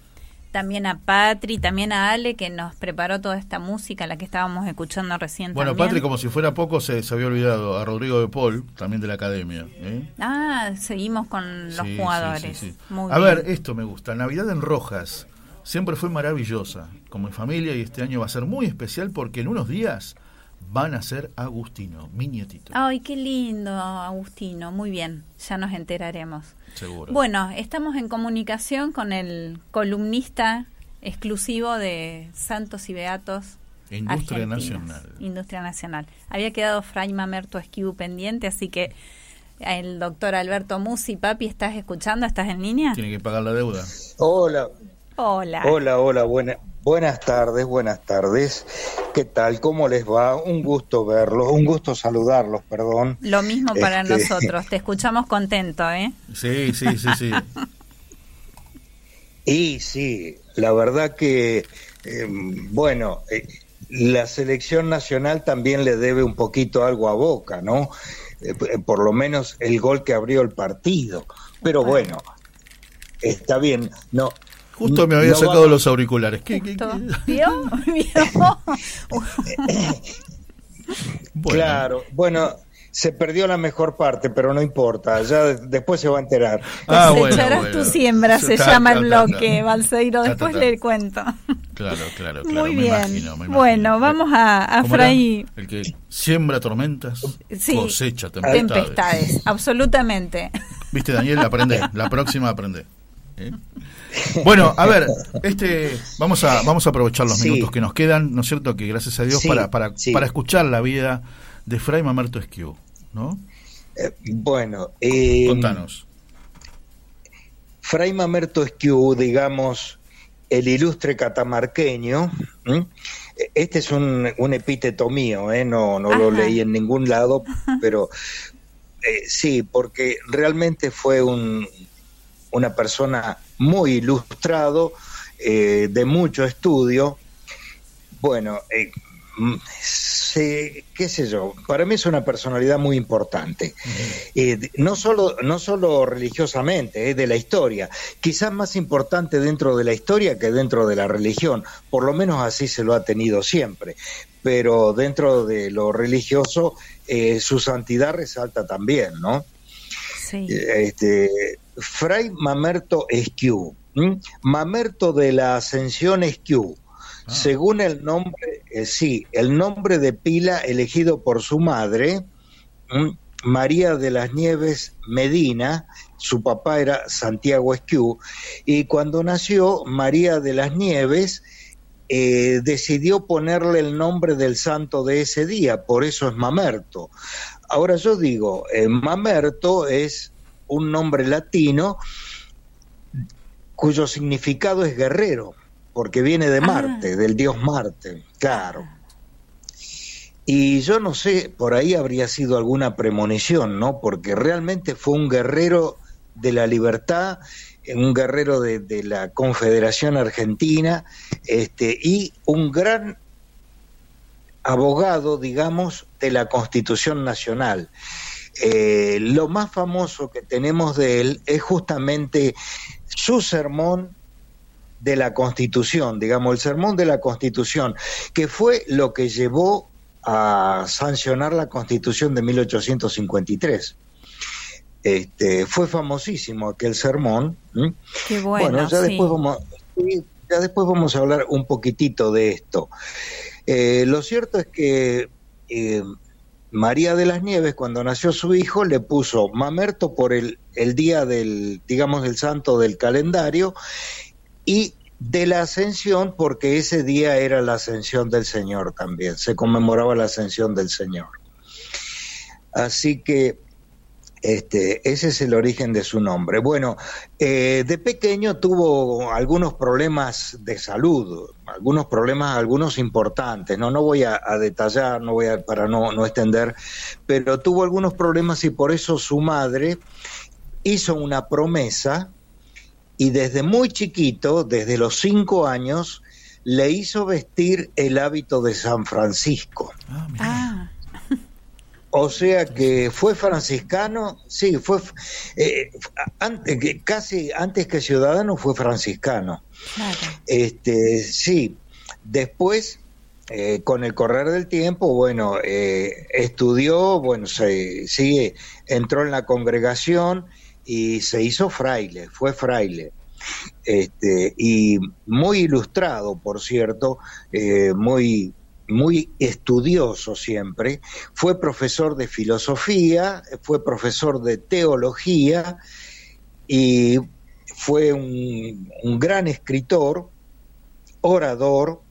También a Patri, también a Ale, que nos preparó toda esta música, la que estábamos escuchando recién Bueno, también. Patri, como si fuera poco, se, se había olvidado a Rodrigo de Paul, también de la academia. ¿eh? Ah, seguimos con los Sí, jugadores. sí, sí, sí. Muy A bien. ver, esto me gusta. Navidad en Rojas siempre fue maravillosa como en familia y este año va a ser muy especial porque en unos días van a ser Agustino, mi nietito. Ay, qué lindo, Agustino. Muy bien, ya nos enteraremos. Seguro. Bueno, estamos en comunicación con el columnista exclusivo de Santos y Beatos. Industria Argentinos. Nacional. Industria Nacional. Había quedado Fray Mamerto Esquivu pendiente, así que el doctor Alberto Musi, papi, ¿estás escuchando? ¿Estás en línea? Tiene que pagar la deuda. Hola, Hola. hola, hola, buena, buenas tardes, buenas tardes. ¿Qué tal? ¿Cómo les va? Un gusto verlos, un gusto saludarlos, perdón. Lo mismo para Este, nosotros. *laughs* Te escuchamos contento, ¿eh? Sí, sí, sí, sí. *laughs* Y sí, la verdad que, eh, bueno, eh, la selección nacional también le debe un poquito algo a Boca, ¿no? Eh, por lo menos el gol que abrió el partido. Pero bueno, está bien. No, Justo me había no sacado los auriculares. ¿Qué, qué. *laughs* ¿Vio? ¿Vio? *laughs* Claro, bueno, se perdió la mejor parte, pero no importa, ya de- después se va a enterar. Ah, bueno, bueno. tu siembra, se Ta, llama ta, el bloque, ta. Balseiro. Ta, ta, Después ta. le cuento. Claro, claro, claro. Muy me bien. imagino, me imagino. Bueno, vamos a, a. Fray El que siembra tormentas, Sí. cosecha tempestades. Tempestades, absolutamente. Viste, Daniel, aprende. *laughs* La próxima aprende. ¿Eh? Bueno, a ver, *laughs* este, vamos a vamos a aprovechar los Sí. minutos que nos quedan, ¿no es cierto? Que gracias a Dios Sí, para para, sí. para escuchar la vida de Fray Mamerto Esquiu, ¿no? Eh, bueno, eh, Contanos. Fray Mamerto Esquiú, digamos, el ilustre catamarqueño, este es un, un epíteto mío, ¿eh? no, no lo leí en ningún lado, *laughs* pero eh, sí, porque realmente fue un, una persona muy ilustrado, eh, de mucho estudio. Bueno, eh, mm, se- qué sé yo, para mí es una personalidad muy importante. Eh, de- no, solo, no solo religiosamente, eh, de la historia, quizás más importante dentro de la historia que dentro de la religión, por lo menos así se lo ha tenido siempre, pero dentro de lo religioso eh, su santidad resalta también, ¿no? Sí. Eh, Este, Fray Mamerto Esquiú, ¿m? Mamerto de la Ascensión Esquiú, según el nombre, eh, sí, el nombre de pila elegido por su madre, ¿m? María de las Nieves Medina, su papá era Santiago Esquiú, y cuando nació María de las Nieves, eh, decidió ponerle el nombre del santo de ese día, por eso es Mamerto. Ahora yo digo, eh, Mamerto es un nombre latino cuyo significado es guerrero, porque viene de Marte, del dios Marte, claro. Y yo no sé, por ahí habría sido alguna premonición, ¿no? Porque realmente fue un guerrero de la libertad, un guerrero de, de la Confederación Argentina, este, y un gran abogado, digamos, de la Constitución Nacional. Eh, lo más famoso que tenemos de él es justamente su sermón de la Constitución, digamos, el sermón de la Constitución, que fue lo que llevó a sancionar la Constitución de 1853. Este, fue famosísimo aquel sermón. Qué bueno, ya sí. después vamos, ya después vamos a hablar un poquitito de esto. Eh, lo cierto es que eh, María de las Nieves, cuando nació su hijo, le puso Mamerto por el, el día del, digamos, del santo del calendario y de la ascensión, porque ese día era la ascensión del Señor también, se conmemoraba la ascensión del Señor. Así que este, ese es el origen de su nombre. Bueno, eh, de pequeño tuvo algunos problemas de salud, algunos problemas, algunos importantes. No, no voy a, a detallar, no voy a, para no, no extender, pero tuvo algunos problemas y por eso su madre hizo una promesa y desde muy chiquito, desde los cinco años, le hizo vestir el hábito de San Francisco. Ah, O sea que fue franciscano, sí, fue eh, antes, casi antes que ciudadano fue franciscano. claro. Este, sí, después, eh, con el correr del tiempo, bueno, eh, estudió, bueno, se sigue, entró en la congregación y se hizo fraile, fue fraile. Este, y muy ilustrado, por cierto, eh, muy, muy estudioso siempre. Fue profesor de filosofía, fue profesor de teología y fue un, gran escritor, orador,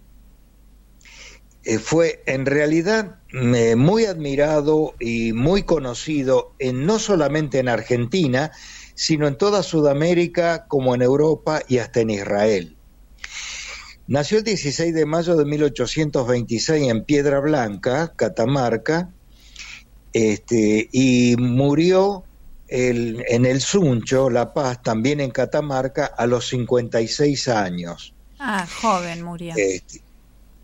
eh, fue en realidad eh, muy admirado y muy conocido en, no solamente en Argentina, sino en toda Sudamérica, como en Europa y hasta en Israel. Nació el 16 de mayo de 1826 en Piedra Blanca, Catamarca, este, y murió el- en el Suncho, La Paz, también en Catamarca, a los 56 años. Ah, joven murió. Este,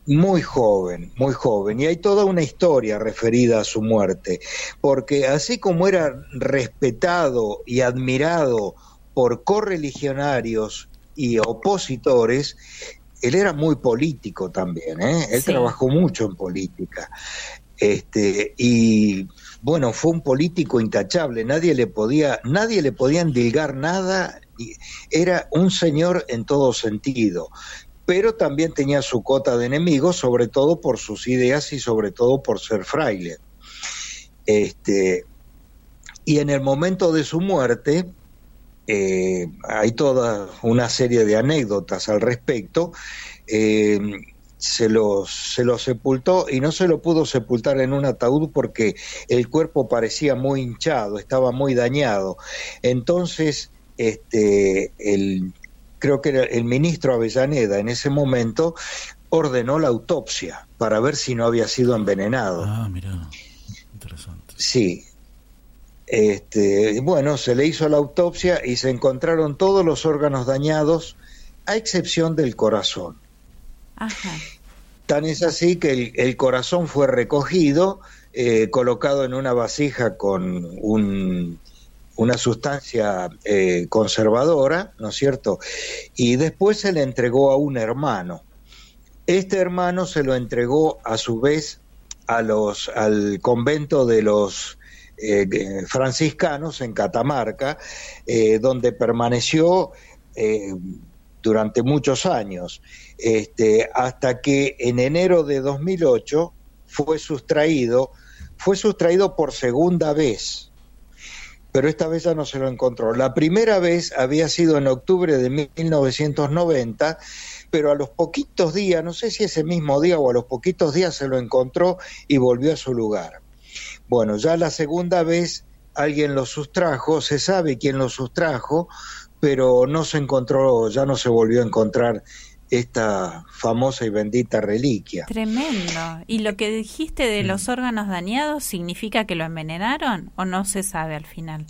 muy joven, muy joven. Y hay toda una historia referida a su muerte, porque así como era respetado y admirado por correligionarios y opositores, él era muy político también, ¿eh? Él Sí. trabajó mucho en política. Este, y bueno, fue un político intachable, nadie le podía, nadie le podía endilgar nada, era un señor en todo sentido, pero también tenía su cota de enemigos, sobre todo por sus ideas y sobre todo por ser fraile. Este, y en el momento de su muerte, eh, hay toda una serie de anécdotas al respecto. Eh, se lo, se lo sepultó y no se lo pudo sepultar en un ataúd porque el cuerpo parecía muy hinchado, estaba muy dañado. Entonces, este, el, creo que era el ministro Avellaneda en ese momento ordenó la autopsia para ver si no había sido envenenado. Ah, mira, interesante. Sí. Este, bueno, se le hizo la autopsia y se encontraron todos los órganos dañados, a excepción del corazón. Tan es así que el, el corazón fue recogido, eh, colocado en una vasija con un, una sustancia eh, conservadora, ¿no es cierto? Y después se le entregó a un hermano. Este hermano se lo entregó a su vez a los, al convento de los eh, franciscanos en Catamarca, eh, donde permaneció durante muchos años, este, hasta que en enero de 2008 fue sustraído, fue sustraído por segunda vez, pero esta vez ya no se lo encontró. La primera vez había sido en octubre de 1990, pero a los poquitos días, no sé si ese mismo día o a los poquitos días se lo encontró y volvió a su lugar. Bueno, ya la segunda vez alguien lo sustrajo, se sabe quién lo sustrajo, pero no se encontró, ya no se volvió a encontrar esta famosa y bendita reliquia. Tremendo. ¿Y lo que dijiste de los Mm. órganos dañados significa que lo envenenaron o no se sabe al final?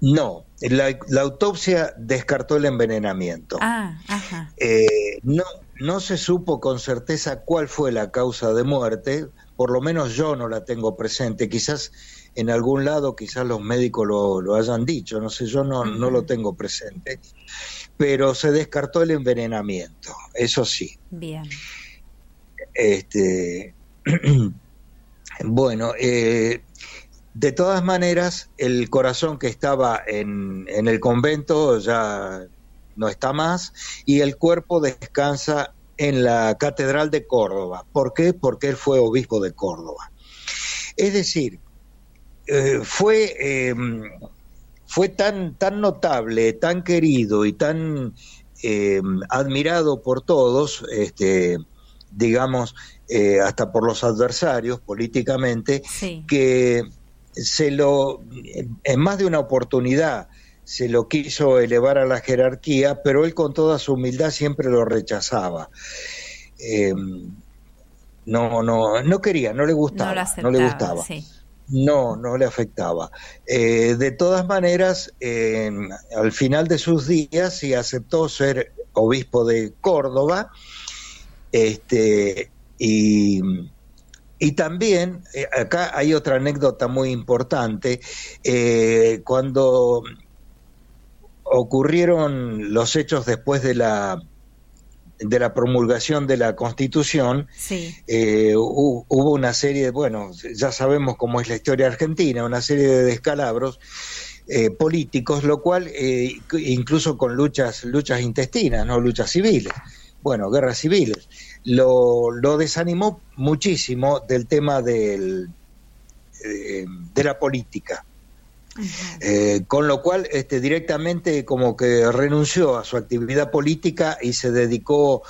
No, la, la autopsia descartó el envenenamiento. Ah, ajá. Eh, no, no se supo con certeza cuál fue la causa de muerte, por lo menos yo no la tengo presente, quizás en algún lado, quizás los médicos lo, lo hayan dicho, no sé, yo no, no lo tengo presente, pero se descartó el envenenamiento, eso sí. Bien. Este, *clears throat* bueno, eh, de todas maneras, el corazón que estaba en, en el convento ya no está más y el cuerpo descansa en la Catedral de Córdoba. ¿Por qué? Porque él fue obispo de Córdoba. Es decir, eh, fue, eh, fue tan, tan notable, tan querido y tan eh, admirado por todos, este, digamos, eh, hasta por los adversarios políticamente, que se lo, en más de una oportunidad, se lo quiso elevar a la jerarquía, pero él con toda su humildad siempre lo rechazaba. Eh, no, no, no quería, no le gustaba, No no le gustaba. sí. No, no le afectaba. Eh, de todas maneras, eh, al final de sus días, sí aceptó ser obispo de Córdoba, este, y, y también, eh, acá hay otra anécdota muy importante, eh, cuando ocurrieron los hechos después de la de la promulgación de la Constitución, Sí. eh, hu- hubo una serie, bueno, ya sabemos cómo es la historia argentina, una serie de descalabros eh, políticos, lo cual eh, incluso con luchas, luchas intestinas, no luchas civiles, bueno, guerras civiles, lo, lo desanimó muchísimo del tema del, de la política. Eh, con lo cual, este, directamente como que renunció a su actividad política y se dedicó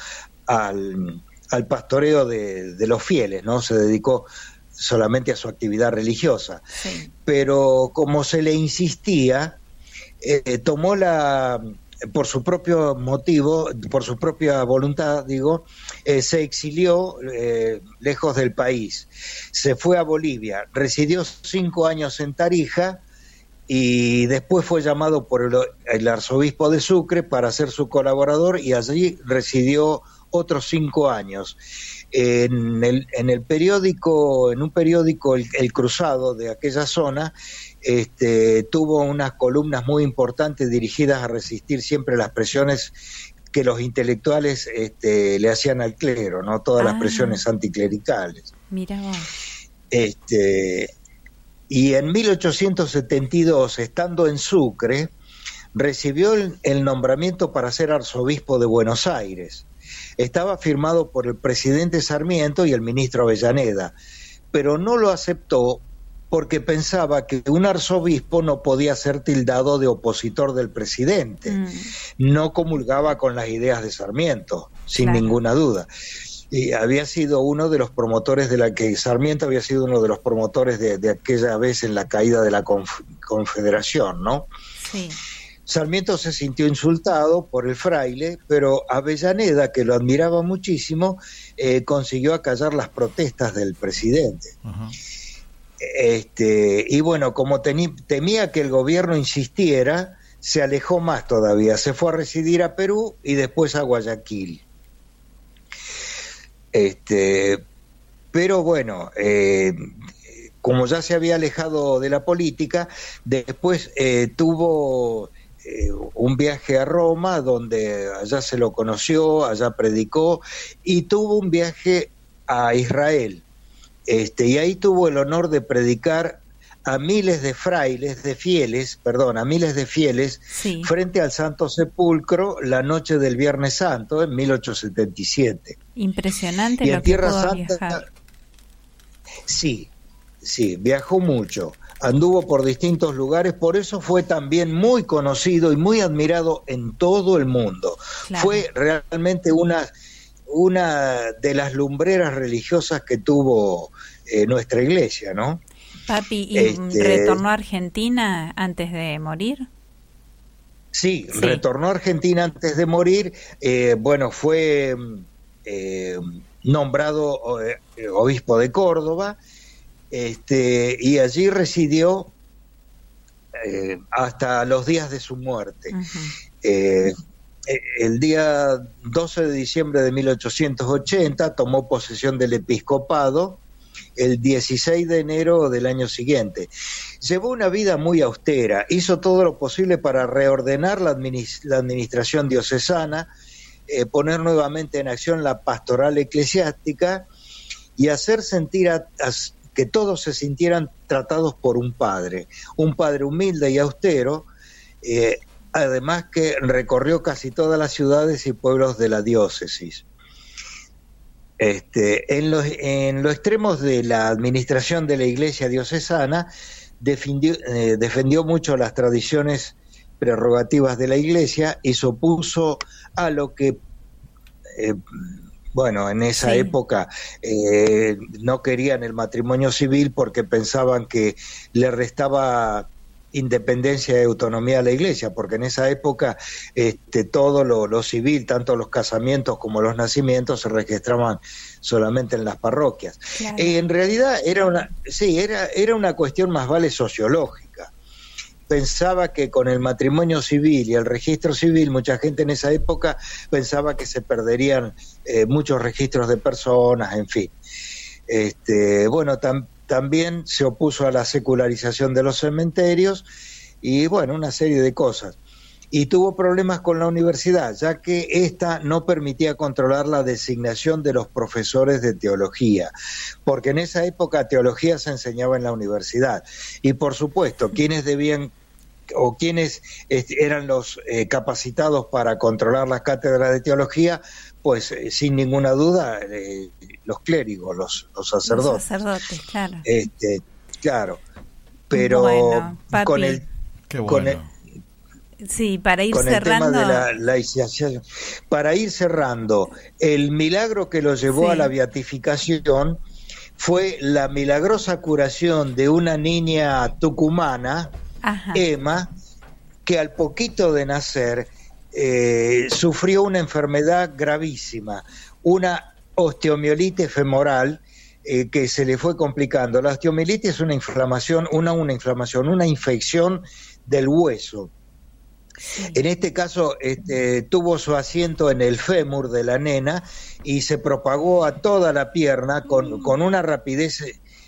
al, al pastoreo de, de los fieles, ¿no? Se dedicó solamente a su actividad religiosa. Pero como se le insistía, eh, tomó la, por su propio motivo, por su propia voluntad, digo, eh, se exilió eh, lejos del país. Se fue a Bolivia, residió cinco años en Tarija y después fue llamado por el, el arzobispo de Sucre para ser su colaborador y allí residió otros cinco años. En el, en el periódico, en un periódico, el, El Cruzado de aquella zona, este, tuvo unas columnas muy importantes dirigidas a resistir siempre las presiones que los intelectuales este, le hacían al clero, no todas las Ah. presiones anticlericales. Mira. Este, y en 1872, estando en Sucre, recibió el, el nombramiento para ser arzobispo de Buenos Aires. Estaba firmado por el presidente Sarmiento y el ministro Avellaneda, pero no lo aceptó porque pensaba que un arzobispo no podía ser tildado de opositor del presidente. Mm. No comulgaba con las ideas de Sarmiento, sin Claro. ninguna duda. Y había sido uno de los promotores de la que Sarmiento había sido uno de los promotores de, de aquella vez en la caída de la conf- Confederación, ¿no? Sí. Sarmiento se sintió insultado por el fraile, pero Avellaneda, que lo admiraba muchísimo, eh, consiguió acallar las protestas del presidente. Este, y bueno, como temía que el gobierno insistiera, se alejó más todavía. Se fue a residir a Perú y después a Guayaquil. Este, pero bueno, eh, como ya se había alejado de la política, después eh, tuvo eh, un viaje a Roma, donde allá se lo conoció, allá predicó, y tuvo un viaje a Israel. Este, y ahí tuvo el honor de predicar a miles de frailes, de fieles, perdón, a miles de fieles, Sí. frente al Santo Sepulcro la noche del Viernes Santo en 1877. Impresionante Y lo en Tierra Santa, viajar. Sí, sí, viajó mucho, anduvo por distintos lugares, por eso fue también muy conocido y muy admirado en todo el mundo. Claro. Fue realmente una, una de las lumbreras religiosas que tuvo eh, nuestra iglesia, ¿no? Papi, ¿y Este- retornó a Argentina antes de morir? Sí, Sí. retornó a Argentina antes de morir. eh, bueno, fue eh, nombrado eh, obispo de Córdoba este, y allí residió eh, hasta los días de su muerte. El día 12 de diciembre de 1880 tomó posesión del episcopado el 16 de enero del año siguiente. Llevó una vida muy austera, hizo todo lo posible para reordenar la, adminis- la administración diocesana, eh, poner nuevamente en acción la pastoral eclesiástica y hacer sentir que todos se sintieran tratados por un padre, un padre humilde y austero, eh, además que recorrió casi todas las ciudades y pueblos de la diócesis. Este, en, los, en los extremos de la administración de la iglesia diocesana, defendió, eh, defendió mucho las tradiciones prerrogativas de la iglesia y se opuso a lo que, eh, bueno, en esa Sí. época eh, no querían el matrimonio civil porque pensaban que le restaba independencia y autonomía a la iglesia, porque en esa época este, todo lo, lo civil, tanto los casamientos como los nacimientos, se registraban solamente en las parroquias. Eh, en realidad era una, sí, era, era una cuestión más vale sociológica. Pensaba que con el matrimonio civil y el registro civil, mucha gente en esa época pensaba que se perderían eh, muchos registros de personas, en fin. Este, bueno, tam- también se opuso a la secularización de los cementerios y bueno, una serie de cosas. Y tuvo problemas con la universidad, ya que ésta no permitía controlar la designación de los profesores de teología, porque en esa época teología se enseñaba en la universidad. Y por supuesto, quienes debían o quienes eran los eh, capacitados para controlar las cátedras de teología, pues eh, sin ninguna duda eh, los clérigos, los, los sacerdotes. Los sacerdotes, claro. Este, claro, pero Bueno, papi. con el con el, Sí, para ir con el tema cerrando. de la laicización. Para ir cerrando, el milagro que lo llevó Sí. a la beatificación fue la milagrosa curación de una niña tucumana, Ajá. Emma, que al poquito de nacer eh, sufrió una enfermedad gravísima, una osteomielitis femoral eh, que se le fue complicando. La osteomielitis es una inflamación, una, una inflamación, una infección del hueso. En este caso este, tuvo su asiento en el fémur de la nena y se propagó a toda la pierna con, con una rapidez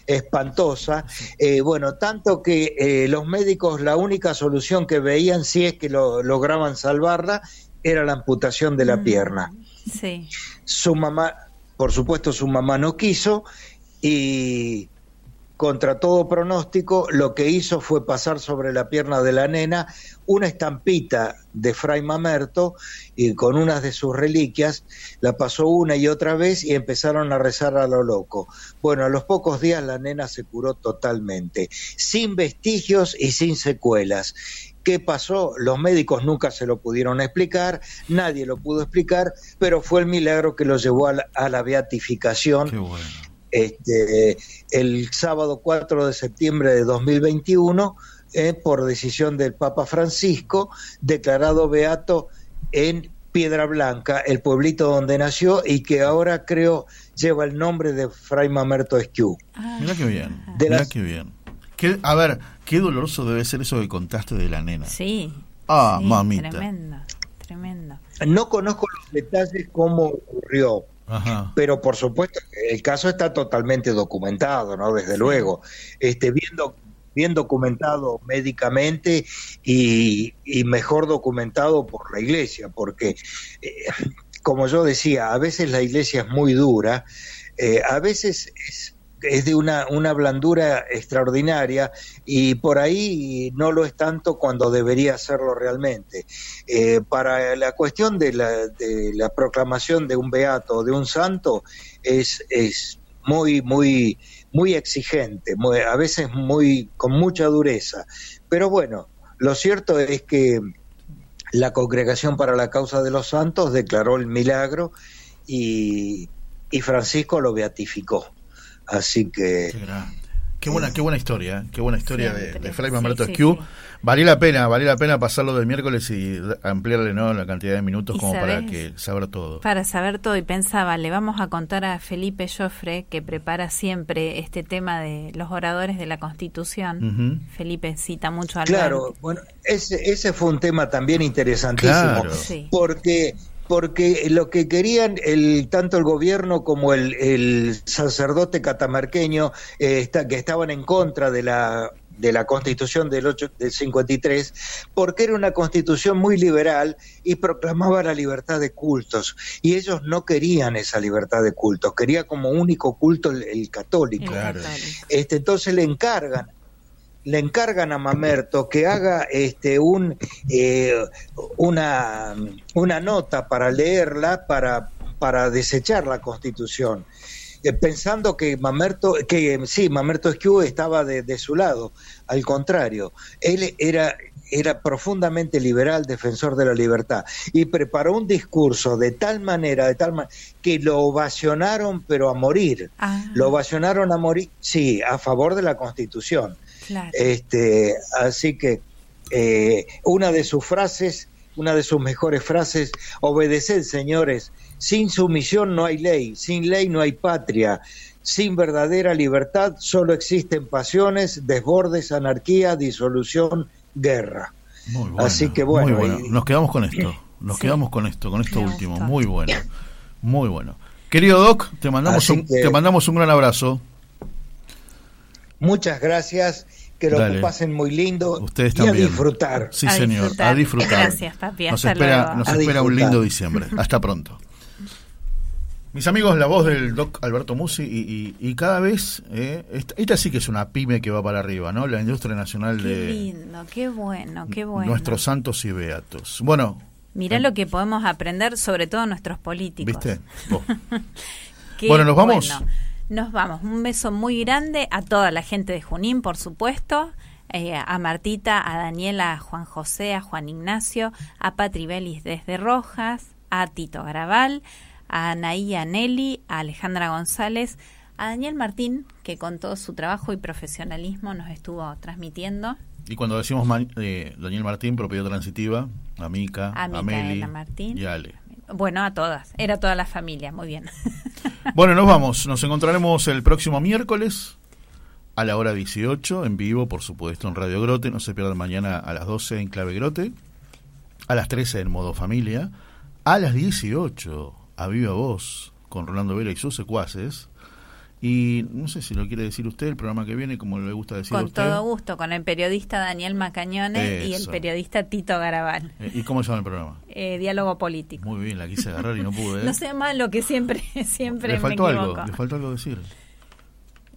espantosa. Eh, bueno, tanto que eh, los médicos la única solución que veían si es que lo, lograban salvarla era la amputación de la pierna. Sí. Su mamá, por supuesto, su mamá no quiso y contra todo pronóstico, lo que hizo fue pasar sobre la pierna de la nena una estampita de Fray Mamerto y con unas de sus reliquias, la pasó una y otra vez y empezaron a rezar a lo loco. Bueno, a los pocos días la nena se curó totalmente, sin vestigios y sin secuelas. ¿Qué pasó? Los médicos nunca se lo pudieron explicar, nadie lo pudo explicar, pero fue el milagro que lo llevó a la, a la beatificación este, el sábado 4 de septiembre de 2021 eh, por decisión del Papa Francisco, declarado beato en Piedra Blanca, el pueblito donde nació y que ahora creo lleva el nombre de Fray Mamerto Esquiú. Mira qué bien, mira qué bien. Qué- a ver, qué doloroso debe ser eso que contaste de la nena. Sí. Ah, sí, mamita. Tremendo, tremendo. No conozco los detalles cómo ocurrió, Ajá. pero por supuesto que el caso está totalmente documentado, ¿no? Desde luego, este, bien, doc- bien documentado médicamente y, y mejor documentado por la iglesia, porque, eh, como yo decía, a veces la iglesia es muy dura, eh, a veces es es de una, una blandura extraordinaria y por ahí no lo es tanto cuando debería serlo realmente. Eh, para la cuestión de la, proclamación de un beato o de un santo es, es muy, muy, muy exigente, a veces muy, con mucha dureza. Pero bueno, lo cierto es que la Congregación para la Causa de los Santos declaró el milagro y, y Francisco lo beatificó. Así que... Qué buena, qué buena historia, ¿eh? qué buena historia Sí, de, de Fray sí, Mamerto sí, sí. Valía la pena, valía la pena pasarlo del miércoles y ampliarle ¿no? la cantidad de minutos ¿Y como para que saber todo. Para saber todo y pensaba, le vamos a contar a Felipe Joffre, que prepara siempre este tema de los oradores de la Constitución. Felipe cita mucho al Claro, bueno, ese, ese fue un tema también interesantísimo, Claro. Sí. porque porque lo que querían el tanto el gobierno como el, el sacerdote catamarqueño eh, está- que estaban en contra de la de la constitución del, 8, del 53, porque era una constitución muy liberal y proclamaba la libertad de cultos. Y ellos no querían esa libertad de cultos, quería como único culto el, el católico. Claro. Este, entonces le encargan le encargan a Mamerto que haga este un eh, una una nota para leerla para para desechar la Constitución eh, pensando que Mamerto que eh, sí Mamerto Esquiú estaba de, de su lado al contrario él era era profundamente liberal, defensor de la libertad, y preparó un discurso de tal manera, de tal manera, que lo ovacionaron, pero a morir. Lo ovacionaron a morir, sí, a favor de la Constitución. Claro. Este, así que eh, una de sus frases, una de sus mejores frases, obedeced, señores, sin sumisión no hay ley, sin ley no hay patria, sin verdadera libertad solo existen pasiones, desbordes, anarquía, disolución, guerra. Muy bueno, Así que bueno, muy bueno. y- Nos quedamos con esto, nos Sí. quedamos con esto, con esto Me último. Muy bueno, muy bueno. Querido Doc, te mandamos, Así un, que- te mandamos un gran abrazo. Muchas gracias, que lo Dale. pasen muy lindo Ustedes y a también. disfrutar. Sí, señor, a disfrutar. Gracias, papi. Nos Hasta espera, luego. nos A espera un lindo diciembre. *laughs* Hasta pronto. Mis amigos, la voz del doc Alberto Musi y, y- y cada vez, eh, esta, esta sí que es una pyme que va para arriba, ¿no? La industria nacional Qué de lindo, qué bueno, qué bueno. nuestros santos y beatos. Bueno, Mirá lo que podemos aprender, sobre todo nuestros políticos. ¿viste? *laughs* Qué Bueno, ¿nos vamos? bueno. Nos vamos. Un beso muy grande a toda la gente de Junín, por supuesto. eh, a Martita, a Daniela, a Juan José, a Juan Ignacio, a Patri Belis desde Rojas, a Tito Graval, a Anaí a Nelly, a Alejandra González, a Daniel Martín, que con todo su trabajo y profesionalismo nos estuvo transmitiendo. Y cuando decimos eh, Daniel Martín, propiedad transitiva, a Mica, A a, Meli Martín. y a Ale. Bueno, a todas. Era toda la familia. Muy bien. *laughs* Bueno, nos vamos. Nos encontraremos el próximo miércoles a la hora 18, en vivo, por supuesto, en Radio Grote. No se pierdan mañana a las 12 en Clave Grote. A las 13 en modo familia. A las 18 a Viva Voz con Rolando Vela y sus secuaces. Y no sé si lo quiere decir usted, el programa que viene, como le gusta decir Con usted. todo gusto, con el periodista Daniel Macañone y el Eso. periodista Tito Garabal. Eh, ¿Y cómo se llama el programa? Eh, diálogo político. Muy bien, la quise agarrar y no pude. *laughs* ¿eh? No sea malo que siempre, *laughs* siempre le me faltó equivoco. algo, le faltó algo decir.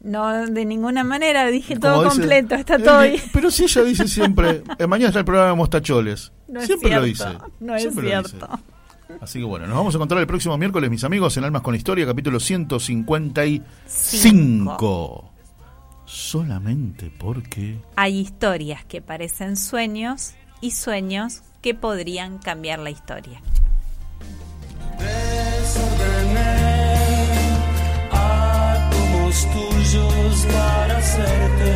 No, de ninguna manera, dije Como todo dice- completo, está Eh, todo. Pero si ella dice siempre, *laughs* mañana está el programa de Mostacholes. No es siempre lo dice. no es cierto. Así que bueno, nos vamos a encontrar el próximo miércoles, mis amigos, en Almas con Historia, capítulo 155. Cinco. Solamente porque... Hay historias que parecen sueños y sueños que podrían cambiar la historia. tuyos para hacerte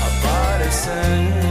aparecer.